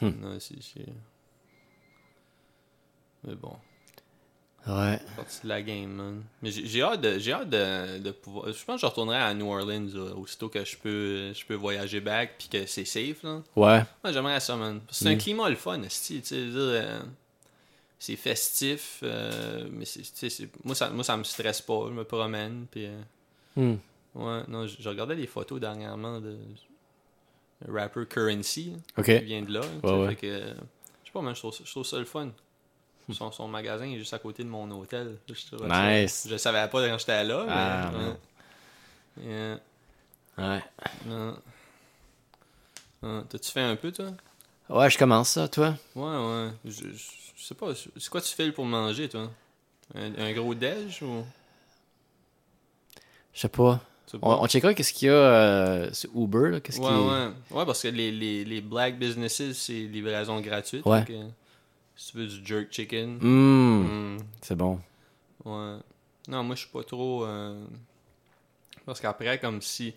[SPEAKER 2] Hmm.
[SPEAKER 1] Non, c'est, c'est- Mais bon,
[SPEAKER 2] Ouais.
[SPEAKER 1] c'est partie de la game, man. Mais j'ai, j'ai hâte de, j'ai hâte de, de pouvoir. Je pense que je retournerai à New Orleans là, aussitôt que je peux, je peux voyager back puis que c'est safe là.
[SPEAKER 2] Ouais.
[SPEAKER 1] Moi, j'aimerais ça, man. Parce que C'est un
[SPEAKER 2] Mm.
[SPEAKER 1] climat le fun, tu sais, je veux dire, euh, c'est festif, euh, mais c'est, moi, ça, moi, ça me stresse pas. Je me promène, puis. euh,
[SPEAKER 2] Hmm.
[SPEAKER 1] Ouais, non, je, je regardais des photos dernièrement de le rapper Currency, qui vient de là. tu sais,
[SPEAKER 2] Ouais, ouais.
[SPEAKER 1] fait que, je sais pas, man, je trouve, ça- je trouve ça le fun. Son, son magasin est juste à côté de mon hôtel. Je,
[SPEAKER 2] Nice.
[SPEAKER 1] Je savais pas quand j'étais là, mais.
[SPEAKER 2] Ah,
[SPEAKER 1] ouais. T'as-tu fait un peu, toi?
[SPEAKER 2] Ouais, je commence ça, toi.
[SPEAKER 1] Ouais, ouais. Je, je- je sais pas, c'est quoi tu files pour manger, toi? Un, un gros déj ou?
[SPEAKER 2] Je sais pas. On, on checkera qu'est-ce qu'il y a euh, sur Uber, là. Qu'est-ce
[SPEAKER 1] Ouais,
[SPEAKER 2] qui...
[SPEAKER 1] ouais. Ouais, parce que les, les, les black businesses, c'est livraison gratuite.
[SPEAKER 2] Ouais.
[SPEAKER 1] si tu veux du jerk chicken.
[SPEAKER 2] Hmm, C'est bon.
[SPEAKER 1] ouais. Non, moi, je suis pas trop. euh, Parce qu'après, comme si.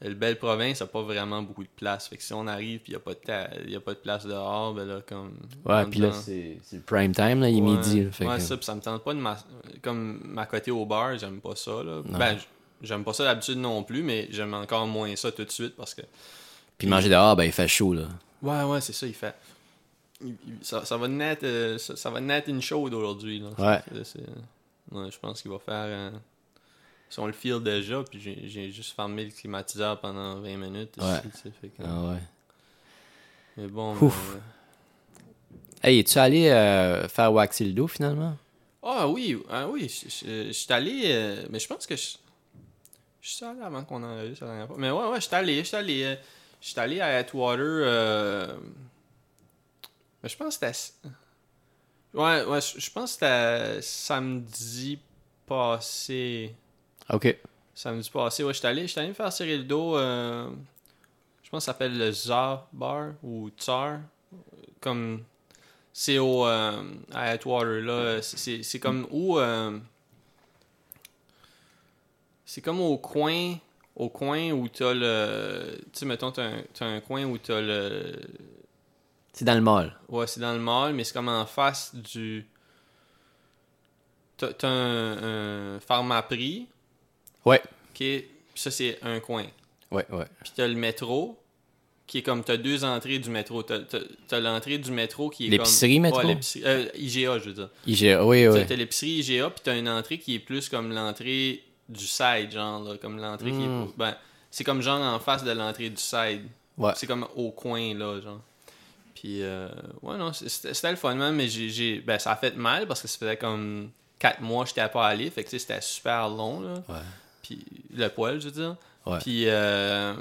[SPEAKER 1] Le Belle Province a pas vraiment beaucoup de place. Fait que si on arrive puis il n'y a, pas de place dehors, ben là, comme.
[SPEAKER 2] Ouais, puis là, c'est le prime time, là. Il est
[SPEAKER 1] Ouais.
[SPEAKER 2] midi, là. Fait
[SPEAKER 1] ouais,
[SPEAKER 2] que-
[SPEAKER 1] ça, puis ça me tente pas de ma... Comme ma côté au bar, j'aime pas ça, là.
[SPEAKER 2] Non.
[SPEAKER 1] Ben, j'aime pas ça d'habitude non plus, mais j'aime encore moins ça tout de suite parce que...
[SPEAKER 2] Puis manger dehors, ben, il fait chaud, là.
[SPEAKER 1] Ouais, ouais, c'est ça, il fait... il- Ça, ça va net, euh, ça, ça va net une chaude aujourd'hui, là.
[SPEAKER 2] Ouais,
[SPEAKER 1] je pense qu'il va faire... euh, Si on le file déjà, puis j'ai juste fermé le climatiseur pendant 20 minutes.
[SPEAKER 2] Ouais.
[SPEAKER 1] fait que-
[SPEAKER 2] Ah ouais.
[SPEAKER 1] Mais bon...
[SPEAKER 2] Ouf.
[SPEAKER 1] mais-
[SPEAKER 2] Hey, es-tu allé euh, faire waxer le dos, finalement?
[SPEAKER 1] Ah oui, ah oui, je suis allé, euh, mais je pense que je, je suis allé avant qu'on en enregistre la dernière fois. Mais ouais, ouais, je suis allé, je suis allé, euh, je allé à Atwater, euh, mais je pense que c'était, ouais, ouais, je je pense que c'était samedi passé,
[SPEAKER 2] Ok.
[SPEAKER 1] samedi passé, ouais, je suis allé, je suis allé me faire serrer le dos, euh, Je pense que ça s'appelle le Tsar Bar ou Tsar. Comme. C'est au. euh, à Atwater, là. C'est- comme où. euh, c'est comme au coin. Au coin où t'as le. Tu sais, mettons, t'as un, un coin où t'as le.
[SPEAKER 2] C'est dans le mall.
[SPEAKER 1] Ouais, c'est dans le mall, mais c'est comme en face du. T'as t'as un, un pharmaprix.
[SPEAKER 2] Ouais.
[SPEAKER 1] Ok. Ça, c'est un coin.
[SPEAKER 2] Ouais, ouais.
[SPEAKER 1] Puis t'as le métro, qui est comme. T'as deux entrées du métro. T'as t'as l'entrée du métro qui est comme.
[SPEAKER 2] L'épicerie métro?
[SPEAKER 1] Ouais, l'épicerie. euh, IGA, je veux dire.
[SPEAKER 2] IGA, oui, oui.
[SPEAKER 1] T'as l'épicerie IGA, puis t'as une entrée qui est plus comme l'entrée du side, genre, là, comme l'entrée qui est.
[SPEAKER 2] Mm.
[SPEAKER 1] Ben, c'est comme genre en face de l'entrée du side.
[SPEAKER 2] Ouais.
[SPEAKER 1] C'est comme au coin, là, genre. Puis, euh, ouais, non, c'était le fun, man, mais j'ai, j'ai- ben, ça a fait mal parce que ça faisait comme 4 mois que j'étais pas allé, fait que, tu sais, c'était super long, là.
[SPEAKER 2] Ouais.
[SPEAKER 1] Puis, le poil, je veux dire.
[SPEAKER 2] Ouais.
[SPEAKER 1] Puis, euh,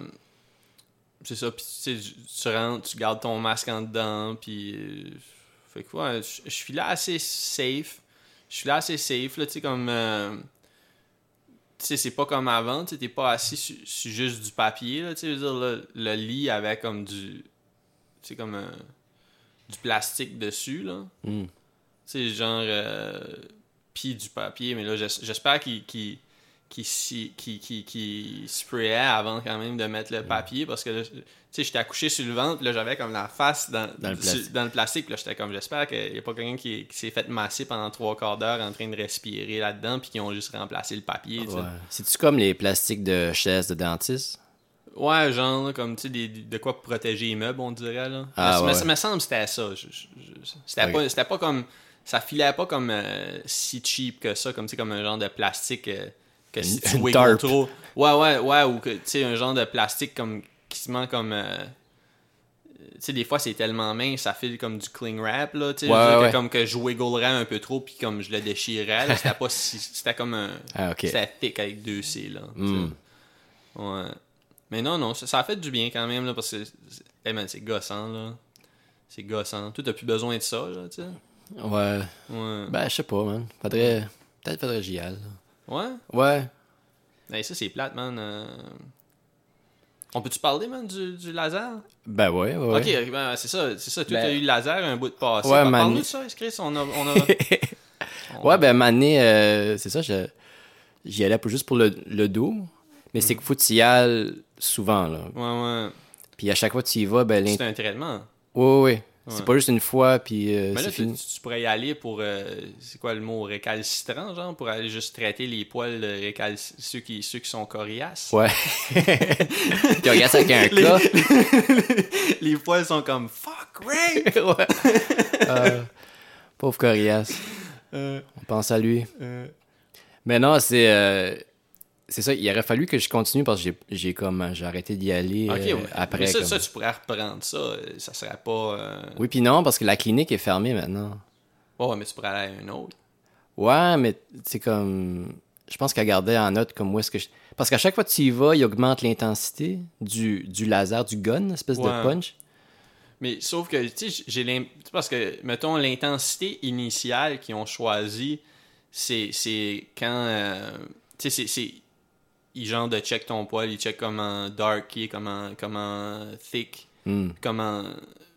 [SPEAKER 1] c'est ça, puis, tu rentres, tu gardes ton masque en dedans, puis, euh, fait que, ouais, je suis là assez safe. Je suis là assez safe, là, tu sais, comme. euh, tu sais, c'est pas comme avant, tu t'es pas assis sur, juste du papier, là, tu sais, je veux dire, le, le lit avait comme du. Tu sais, comme un- du plastique dessus, là. Tu sais, genre. Euh, puis du papier, mais là, j'es- j'espère qu'il qu'il qu'il si- qu'il- qu'il- qu'il sprayait avant quand même de mettre le papier parce que tu sais, j'étais accouché sur le ventre, là, j'avais comme la face dans,
[SPEAKER 2] Dans le
[SPEAKER 1] sur-
[SPEAKER 2] plastique.
[SPEAKER 1] dans le plastique, puis là, j'étais comme, j'espère qu'il n'y a pas quelqu'un qui, qui s'est fait masser pendant trois quarts d'heure en train de respirer là-dedans, puis qui ont juste remplacé le papier.
[SPEAKER 2] Ouais. C'est-tu comme les plastiques de chaises de dentiste?
[SPEAKER 1] Ouais, genre, comme, tu sais, de quoi protéger les meubles, on dirait, là.
[SPEAKER 2] Ah,
[SPEAKER 1] mais,
[SPEAKER 2] ouais.
[SPEAKER 1] ça me semble que c'était ça. C'était,
[SPEAKER 2] Ok.
[SPEAKER 1] pas, c'était pas comme... Ça filait pas comme euh, si cheap que ça, comme, tu sais, comme un genre de plastique euh, que si tu wiggles trop... Ouais, ouais, ouais, ou que, tu sais, un genre de plastique comme, qui se ment comme... euh, tu sais, des fois, c'est tellement mince, ça file comme du cling wrap, là, tu sais,
[SPEAKER 2] Ouais, ouais.
[SPEAKER 1] comme que je wigglerais un peu trop, puis comme je le déchirais, c'était pas si... C'était comme un...
[SPEAKER 2] Ah, ok.
[SPEAKER 1] C'était thick avec deux C, là.
[SPEAKER 2] Hmm.
[SPEAKER 1] Ouais. Mais non, non, ça, ça a fait du bien quand même, là, parce que hey man, c'est gossant, là. C'est gossant. Toi, t'as plus besoin de ça, là, tu sais.
[SPEAKER 2] Ouais.
[SPEAKER 1] Ouais.
[SPEAKER 2] Ben, je sais pas, man. Faudrait... Peut-être faudrait que j'y aille. là.
[SPEAKER 1] Ouais?
[SPEAKER 2] Ouais.
[SPEAKER 1] Hey, ça, c'est plate, man. euh. On peut-tu parler, man, du, du laser?
[SPEAKER 2] Ben, ouais, ouais.
[SPEAKER 1] Ok, ben, c'est ça, c'est ça. Toi,
[SPEAKER 2] Ben-
[SPEAKER 1] eu le laser un bout de passé.
[SPEAKER 2] Ouais, man.
[SPEAKER 1] Parle-nous de ça, Chris. On a. On a...
[SPEAKER 2] Ouais, ben, mané, euh, c'est ça, je- j'y allais pour- juste pour le, le dos. Mais c'est qu'il faut que tu y ailles souvent, là.
[SPEAKER 1] Ouais, ouais.
[SPEAKER 2] Puis à chaque fois que tu y vas, ben,
[SPEAKER 1] C'est un traitement.
[SPEAKER 2] Ouais, ouais, ouais. C'est pas juste une fois, puis euh,
[SPEAKER 1] Mais là, tu, pourrais y aller pour. euh, c'est quoi le mot récalcitrant, genre Pour aller juste traiter les poils de récal- ceux, qui, ceux qui sont coriaces?
[SPEAKER 2] Ouais. ça avec un
[SPEAKER 1] Les-
[SPEAKER 2] cas.
[SPEAKER 1] les poils sont comme fuck Ray.
[SPEAKER 2] ouais. Euh, pauvre Corias.
[SPEAKER 1] Euh,
[SPEAKER 2] On pense à lui. Mais non, c'est. C'est ça, il aurait fallu que je continue parce que j'ai, j'ai comme j'ai arrêté d'y aller euh,
[SPEAKER 1] ouais.
[SPEAKER 2] après.
[SPEAKER 1] Mais ça,
[SPEAKER 2] comme-
[SPEAKER 1] ça, tu pourrais reprendre ça. euh, Ça serait pas. euh,
[SPEAKER 2] Oui, puis non, parce que la clinique est fermée maintenant.
[SPEAKER 1] Ouais, mais tu pourrais aller à un autre.
[SPEAKER 2] Ouais, mais c'est comme. Je pense qu'elle gardait en note comme où est-ce que je. Parce qu'à chaque fois que tu y vas, il augmente l'intensité du, du laser, du gun, espèce
[SPEAKER 1] Ouais.
[SPEAKER 2] de punch.
[SPEAKER 1] Mais sauf que, tu sais, j'ai l'im- tu sais, Parce que, mettons, l'intensité initiale qu'ils ont choisi, c'est c'est quand. euh, tu sais, c'est- Ils genre de check ton poil, ils check comment dark il est, comment, comment thick,
[SPEAKER 2] Hmm.
[SPEAKER 1] comment.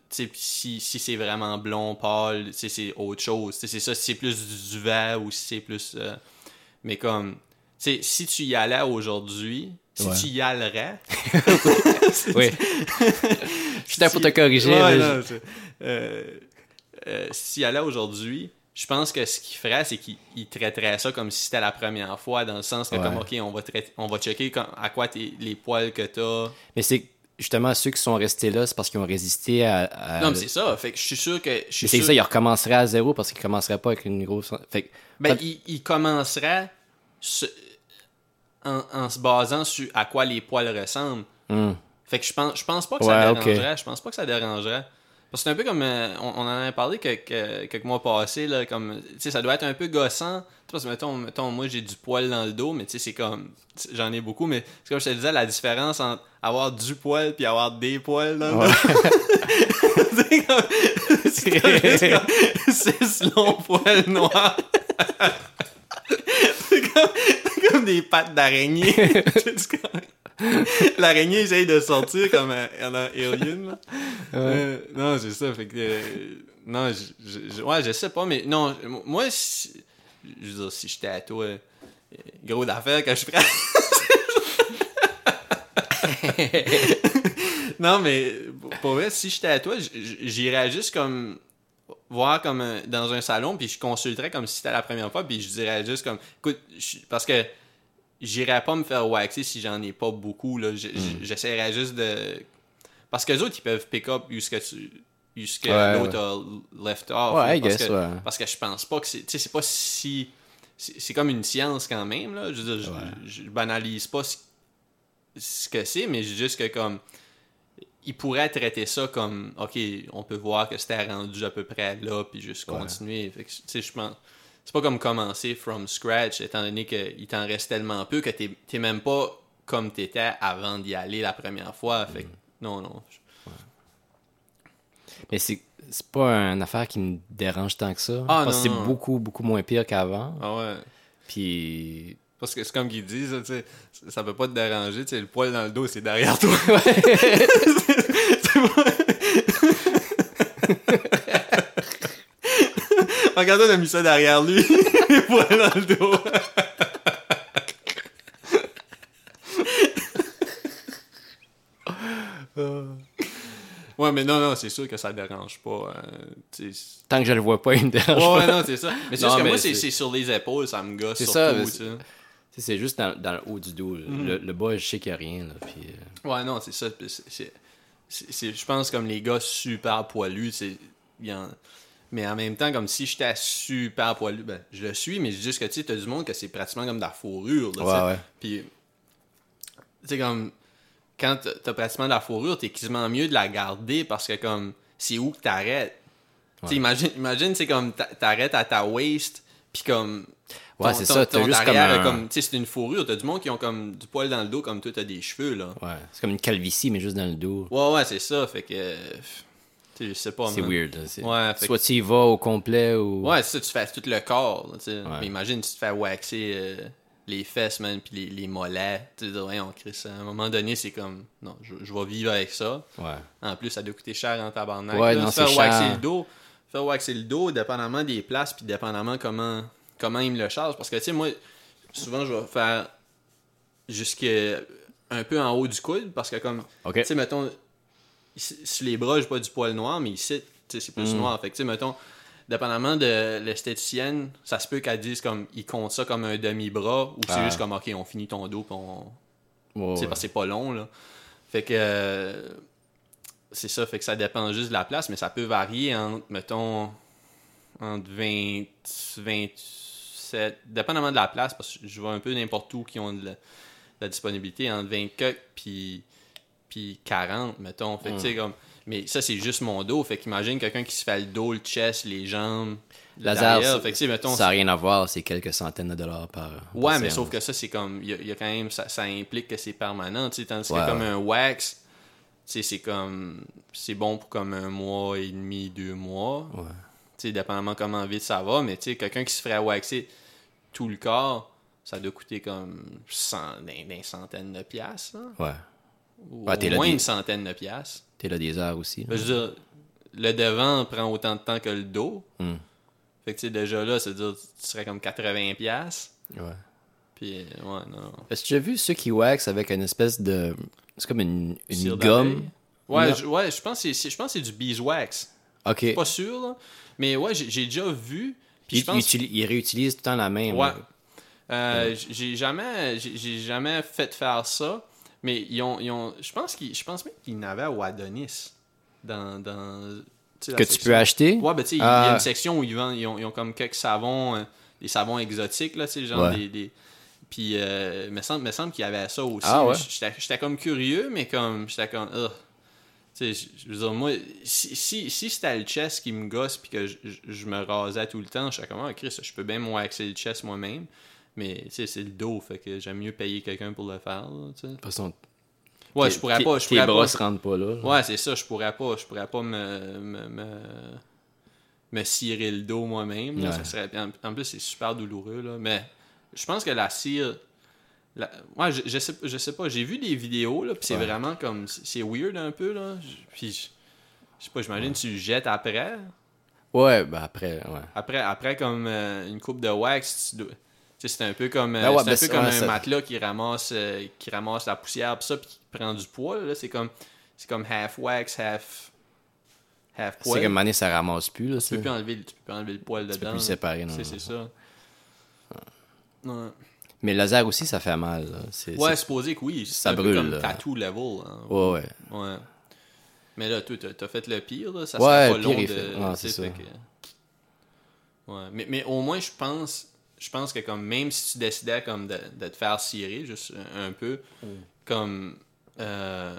[SPEAKER 1] Tu sais, pis si, si c'est vraiment blond, pâle, tu sais, c'est autre chose. Tu sais, c'est ça, si c'est plus du duvet ou si c'est plus. euh, mais comme. Tu sais, si tu y allais aujourd'hui, si
[SPEAKER 2] Ouais.
[SPEAKER 1] tu y allerais.
[SPEAKER 2] Oui. J'étais pour te corriger.
[SPEAKER 1] Ouais,
[SPEAKER 2] mais
[SPEAKER 1] non, euh, euh, S'il allait aujourd'hui, je pense que ce qu'il ferait, c'est qu'il il traiterait ça comme si c'était la première fois, dans le sens que,
[SPEAKER 2] Ouais.
[SPEAKER 1] comme, OK, on va, traiter- on va checker comme- à quoi les poils que t'as.
[SPEAKER 2] Mais c'est justement ceux qui sont restés là, c'est parce qu'ils ont résisté à. à-
[SPEAKER 1] Non, mais c'est ça. Fait que je suis sûr que.
[SPEAKER 2] C'est
[SPEAKER 1] sûr-
[SPEAKER 2] ça, ils recommenceraient à zéro parce qu'ils commenceraient pas avec une grosse. Fait que-
[SPEAKER 1] Ben,
[SPEAKER 2] Fait-
[SPEAKER 1] il, se- en, en se basant sur à quoi les poils ressemblent.
[SPEAKER 2] Hmm.
[SPEAKER 1] Fait que je pense, je pense pas que
[SPEAKER 2] Ouais,
[SPEAKER 1] ça dérangerait. Je pense pas que ça dérangerait. Parce que c'est un peu comme. euh, on, on en a parlé quelques, quelques mois passés, là. Comme. Tu sais, ça doit être un peu gossant. Parce que, mettons, mettons, moi, j'ai du poil dans le dos, mais tu sais, c'est comme. J'en ai beaucoup, mais c'est comme je te disais, la différence entre avoir du poil puis avoir des poils dans le
[SPEAKER 2] Ouais.
[SPEAKER 1] dos. c'est comme. C'est comme, c'est comme six longs poils noirs. c'est comme, c'est comme des pattes d'araignée. L'araignée essaye de sortir comme un, alien. Euh, non, c'est ça. Fait que, euh, non, je, je- ouais, je sais pas, mais non, moi, si, je veux dire, si j'étais à toi, euh, gros d'affaires que je ferais. non, mais pour vrai, si j'étais à toi, j'irais juste comme voir comme dans un salon, puis je consulterais comme si c'était la première fois, puis je dirais juste comme, écoute, parce que j'irais pas me faire waxer si j'en ai pas beaucoup, là. J- J'essaierais juste de... Parce que les autres, ils peuvent pick up jusqu'à jusque
[SPEAKER 2] Ouais,
[SPEAKER 1] l'autre a left off.
[SPEAKER 2] Ouais, I
[SPEAKER 1] parce
[SPEAKER 2] guess,
[SPEAKER 1] que,
[SPEAKER 2] ouais.
[SPEAKER 1] Parce que je pense pas que c'est... Tu sais, c'est pas si... C'est comme une science quand même, là. Je veux dire, je-
[SPEAKER 2] Ouais.
[SPEAKER 1] je, je banalise pas ce, ce que c'est, mais juste que comme... Ils pourraient traiter ça comme, OK, on peut voir que c'était rendu à peu près là, puis juste
[SPEAKER 2] Ouais.
[SPEAKER 1] continuer. Fait que, tu sais, je pense... C'est pas comme commencer from scratch, étant donné qu'il t'en reste tellement peu que t'es t'es même pas comme t'étais avant d'y aller la première fois. Fait que,
[SPEAKER 2] Mm.
[SPEAKER 1] non, non.
[SPEAKER 2] Mais c'est c'est pas une affaire qui me dérange tant que ça.
[SPEAKER 1] Ah,
[SPEAKER 2] parce que
[SPEAKER 1] non,
[SPEAKER 2] c'est
[SPEAKER 1] non.
[SPEAKER 2] beaucoup, beaucoup moins pire qu'avant.
[SPEAKER 1] Ah ouais.
[SPEAKER 2] Puis.
[SPEAKER 1] Parce que c'est comme qu'ils disent, sais, ça peut pas te déranger, tu sais, le poil dans le dos, c'est derrière toi. C'est pas- Regarde, on a mis ça derrière lui, poils dans le dos. Ouais, mais non, non, c'est sûr que ça dérange pas. euh,
[SPEAKER 2] Tant que je le vois pas, il me dérange
[SPEAKER 1] Ouais,
[SPEAKER 2] pas.
[SPEAKER 1] ouais, non, c'est ça. Mais c'est juste que moi, c'est sur les épaules, ça me gosse
[SPEAKER 2] C'est
[SPEAKER 1] surtout,
[SPEAKER 2] ça, c'est- juste dans, dans le haut du dos.
[SPEAKER 1] Mhm.
[SPEAKER 2] le, le bas, je sais qu'il n'y a rien. Là, puis, euh,
[SPEAKER 1] Ouais, non, c'est ça. Je pense comme les gars super poilus, c'est. en- Mais en même temps, comme si j'étais super poilu, ben, je le suis, mais c'est juste que tu sais, t'as du monde que c'est pratiquement comme de la fourrure. là.
[SPEAKER 2] Ouais, ouais.
[SPEAKER 1] Puis, tu sais, comme, quand t'as- pratiquement de la fourrure, t'es quasiment mieux de la garder parce que, comme, c'est où que t'arrêtes. Tu imagine, imagine c'est comme, t'a- t'arrêtes à ta waist, puis comme.
[SPEAKER 2] Ouais, c'est ça, t'as juste comme un-
[SPEAKER 1] Tu sais, c'est une fourrure. T'as du monde qui ont comme du poil dans le dos, comme toi, t'as des cheveux, là.
[SPEAKER 2] ouais. C'est comme une calvitie, mais juste dans le dos.
[SPEAKER 1] Ouais, ouais, c'est ça. Fait que. Tu sais, je sais pas.
[SPEAKER 2] C'est weird.
[SPEAKER 1] Ouais,
[SPEAKER 2] Soit tu y vas au complet ou.
[SPEAKER 1] Ouais, c'est ça, tu fais tout le corps.
[SPEAKER 2] Ouais.
[SPEAKER 1] Mais imagine, tu te fais waxer euh, les fesses, man, puis les, les mollets. Tu te dis, ouais, on crée ça. À un moment donné, c'est comme, non, je, je vais vivre avec ça.
[SPEAKER 2] Ouais.
[SPEAKER 1] En plus, ça doit coûter cher en tabarnak.
[SPEAKER 2] Ouais,
[SPEAKER 1] Là,
[SPEAKER 2] non,
[SPEAKER 1] faire waxer le dos. Faire waxer le dos, dépendamment des places, puis dépendamment comment, comment ils me le chargent. Parce que, tu sais, moi, souvent, je vais faire jusqu'à un peu en haut du coude, parce que, comme,
[SPEAKER 2] Ok.
[SPEAKER 1] tu sais, mettons, sur les bras, j'ai pas du poil noir, mais ici, c'est plus
[SPEAKER 2] Mm.
[SPEAKER 1] noir. Fait que, mettons, dépendamment de l'esthéticienne, ça se peut qu'elle dise comme, ils comptent ça comme un demi-bras, ou c'est
[SPEAKER 2] Ah.
[SPEAKER 1] juste comme, ok, on finit ton dos, puis on,
[SPEAKER 2] Ouais,
[SPEAKER 1] parce que c'est pas long, là. Fait que. euh, c'est ça, fait que ça dépend juste de la place, mais ça peut varier entre, mettons, entre 20, 27, dépendamment de la place, parce que je vois un peu n'importe où qui ont de la, de la disponibilité, entre 20 cuts puis, puis 40, mettons. Fait sais, comme. Mais ça, c'est juste mon dos. Fait qu'imagine quelqu'un qui se fait le dos, le chest, les jambes.
[SPEAKER 2] ça-
[SPEAKER 1] Fait que, mettons,
[SPEAKER 2] ça n'a rien à voir, c'est quelques centaines de dollars par.
[SPEAKER 1] Ouais,
[SPEAKER 2] par
[SPEAKER 1] mais
[SPEAKER 2] séance.
[SPEAKER 1] sauf que ça, c'est comme. Il y, a- y a quand même. Ça, ça implique que c'est permanent, tu sais. Tandis
[SPEAKER 2] Ouais,
[SPEAKER 1] que comme un wax, c'est comme. C'est bon pour comme un mois et demi, deux mois.
[SPEAKER 2] Ouais.
[SPEAKER 1] Tu sais, dépendamment comment vite ça va. Mais tu sais, quelqu'un qui se ferait waxer tout le corps, ça doit coûter comme. Cent, des, centaines de piastres.
[SPEAKER 2] Ouais. Ouais, t'es
[SPEAKER 1] au moins
[SPEAKER 2] des-
[SPEAKER 1] une centaine de piastres.
[SPEAKER 2] T'es là des heures aussi. là.
[SPEAKER 1] Ben, je veux dire, le devant prend autant de temps que le dos.
[SPEAKER 2] Hmm.
[SPEAKER 1] Fait que tu sais, déjà là, c'est-à-dire, tu serais comme 80 piastres.
[SPEAKER 2] Ouais.
[SPEAKER 1] Puis, euh, ouais, non.
[SPEAKER 2] Est-ce que tu as vu ceux qui wax avec une espèce de. C'est comme une, une gomme?
[SPEAKER 1] Ouais, je, ouais, je pense que c'est je pense que c'est du beeswax.
[SPEAKER 2] Ok.
[SPEAKER 1] Pas sûr, là. Mais ouais, j'ai j'ai déjà vu. Puis
[SPEAKER 2] Ils,
[SPEAKER 1] je pense.
[SPEAKER 2] ils réutilisent tout le temps la même.
[SPEAKER 1] Ouais.
[SPEAKER 2] là.
[SPEAKER 1] Euh, j'ai jamais, j'ai j'ai jamais fait faire ça. Mais ils ont, ils ont je pense qu'ils, je pense même qu'ils n'avaient au Adonis dans, dans
[SPEAKER 2] Que tu peux acheter?
[SPEAKER 1] Ouais, ben tu sais, il y a
[SPEAKER 2] Ah.
[SPEAKER 1] une section où ils vendent, ils ont, ils ont comme quelques savons, euh, des savons exotiques là, tu sais, genre
[SPEAKER 2] Ouais.
[SPEAKER 1] des, des- Puis, euh, me semble, me semble qu'il y avait ça aussi.
[SPEAKER 2] Ah ouais?
[SPEAKER 1] J'étais j'étais comme curieux, mais comme, j'étais comme, Ugh. Tu sais, je- veux dire, moi, si, si, si c'était le chest qui me gosse puis que je, je- me rasais tout le temps, je serais comme, ah, Chris, je peux bien me waxer le chest moi-même. Mais, tu sais, c'est le dos, fait que j'aime mieux payer quelqu'un pour le faire, là.
[SPEAKER 2] De toute façon,
[SPEAKER 1] Ouais, je pourrais pas, je
[SPEAKER 2] Tes
[SPEAKER 1] pourrais
[SPEAKER 2] bras
[SPEAKER 1] pas.
[SPEAKER 2] se rendent pas là.
[SPEAKER 1] Ouais, c'est ça, je pourrais pas, je pourrais pas me, me, me, me cirer le dos moi-même. là,
[SPEAKER 2] Ouais.
[SPEAKER 1] ça serait, en, plus, c'est super douloureux, là. Mais je pense que la cire, La- Ouais, je, je sais, je sais pas. J'ai vu des vidéos, là, puis c'est
[SPEAKER 2] Ouais.
[SPEAKER 1] vraiment comme. C'est weird un peu, là. Puis, je sais pas, j'imagine que tu le jettes après?
[SPEAKER 2] Ouais, ben après, ouais.
[SPEAKER 1] Après, après comme euh, une coupe de wax, tu dois- c'est un peu comme, euh,
[SPEAKER 2] Ben ouais,
[SPEAKER 1] c'est un
[SPEAKER 2] ben
[SPEAKER 1] peu
[SPEAKER 2] c'est-
[SPEAKER 1] comme
[SPEAKER 2] ouais,
[SPEAKER 1] un
[SPEAKER 2] ça-
[SPEAKER 1] matelas qui ramasse, euh, qui ramasse la poussière, pis ça, puis qui prend du poids. Là, c'est comme, c'est comme half wax, half, half
[SPEAKER 2] C'est
[SPEAKER 1] poil.
[SPEAKER 2] comme année, ça ramasse plus, là.
[SPEAKER 1] Tu peux plus enlever, le- tu peux plus enlever le poil
[SPEAKER 2] Tu peux
[SPEAKER 1] dedans.
[SPEAKER 2] plus séparer, non.
[SPEAKER 1] C'est c'est ça. Ouais,
[SPEAKER 2] Mais le laser aussi, ça fait mal. C'est-
[SPEAKER 1] ouais
[SPEAKER 2] c'est-
[SPEAKER 1] supposé que oui. C'est
[SPEAKER 2] ça
[SPEAKER 1] un peu
[SPEAKER 2] brûle,
[SPEAKER 1] comme
[SPEAKER 2] là.
[SPEAKER 1] tattoo level. hein.
[SPEAKER 2] Ouais, ouais.
[SPEAKER 1] Ouais. Mais là, toi, t'as fait le pire, là. Ça
[SPEAKER 2] Ouais,
[SPEAKER 1] serait pas
[SPEAKER 2] le pire
[SPEAKER 1] long de.
[SPEAKER 2] fait. C'est ça.
[SPEAKER 1] que- Ouais. Mais, mais au moins, je pense. Je pense que comme même si tu décidais comme de, de te faire cirer juste un, peu,
[SPEAKER 2] Mm.
[SPEAKER 1] comme euh,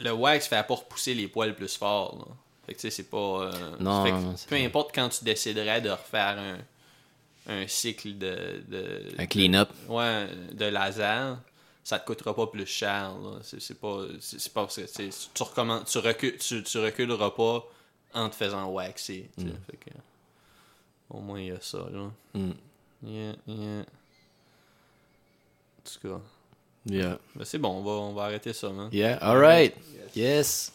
[SPEAKER 1] le wax fait pas repousser les poils plus fort. Là. Fait que tu sais, c'est pas. euh,
[SPEAKER 2] Non,
[SPEAKER 1] fait que
[SPEAKER 2] non,
[SPEAKER 1] peu importe quand tu déciderais de refaire un, un cycle de, de,
[SPEAKER 2] Un clean-up.
[SPEAKER 1] Ouais, de laser, ça te coûtera pas plus cher. C'est c'est pas, c'est pas parce que tu tu, recules, tu, tu reculeras pas en te faisant waxer. Fait que, au moins, il y a ça. Là.
[SPEAKER 2] Mm.
[SPEAKER 1] Yeah, yeah. En tout cas,
[SPEAKER 2] Yeah.
[SPEAKER 1] ben, c'est bon, on va, on va arrêter ça. Man.
[SPEAKER 2] Yeah, alright. Yes.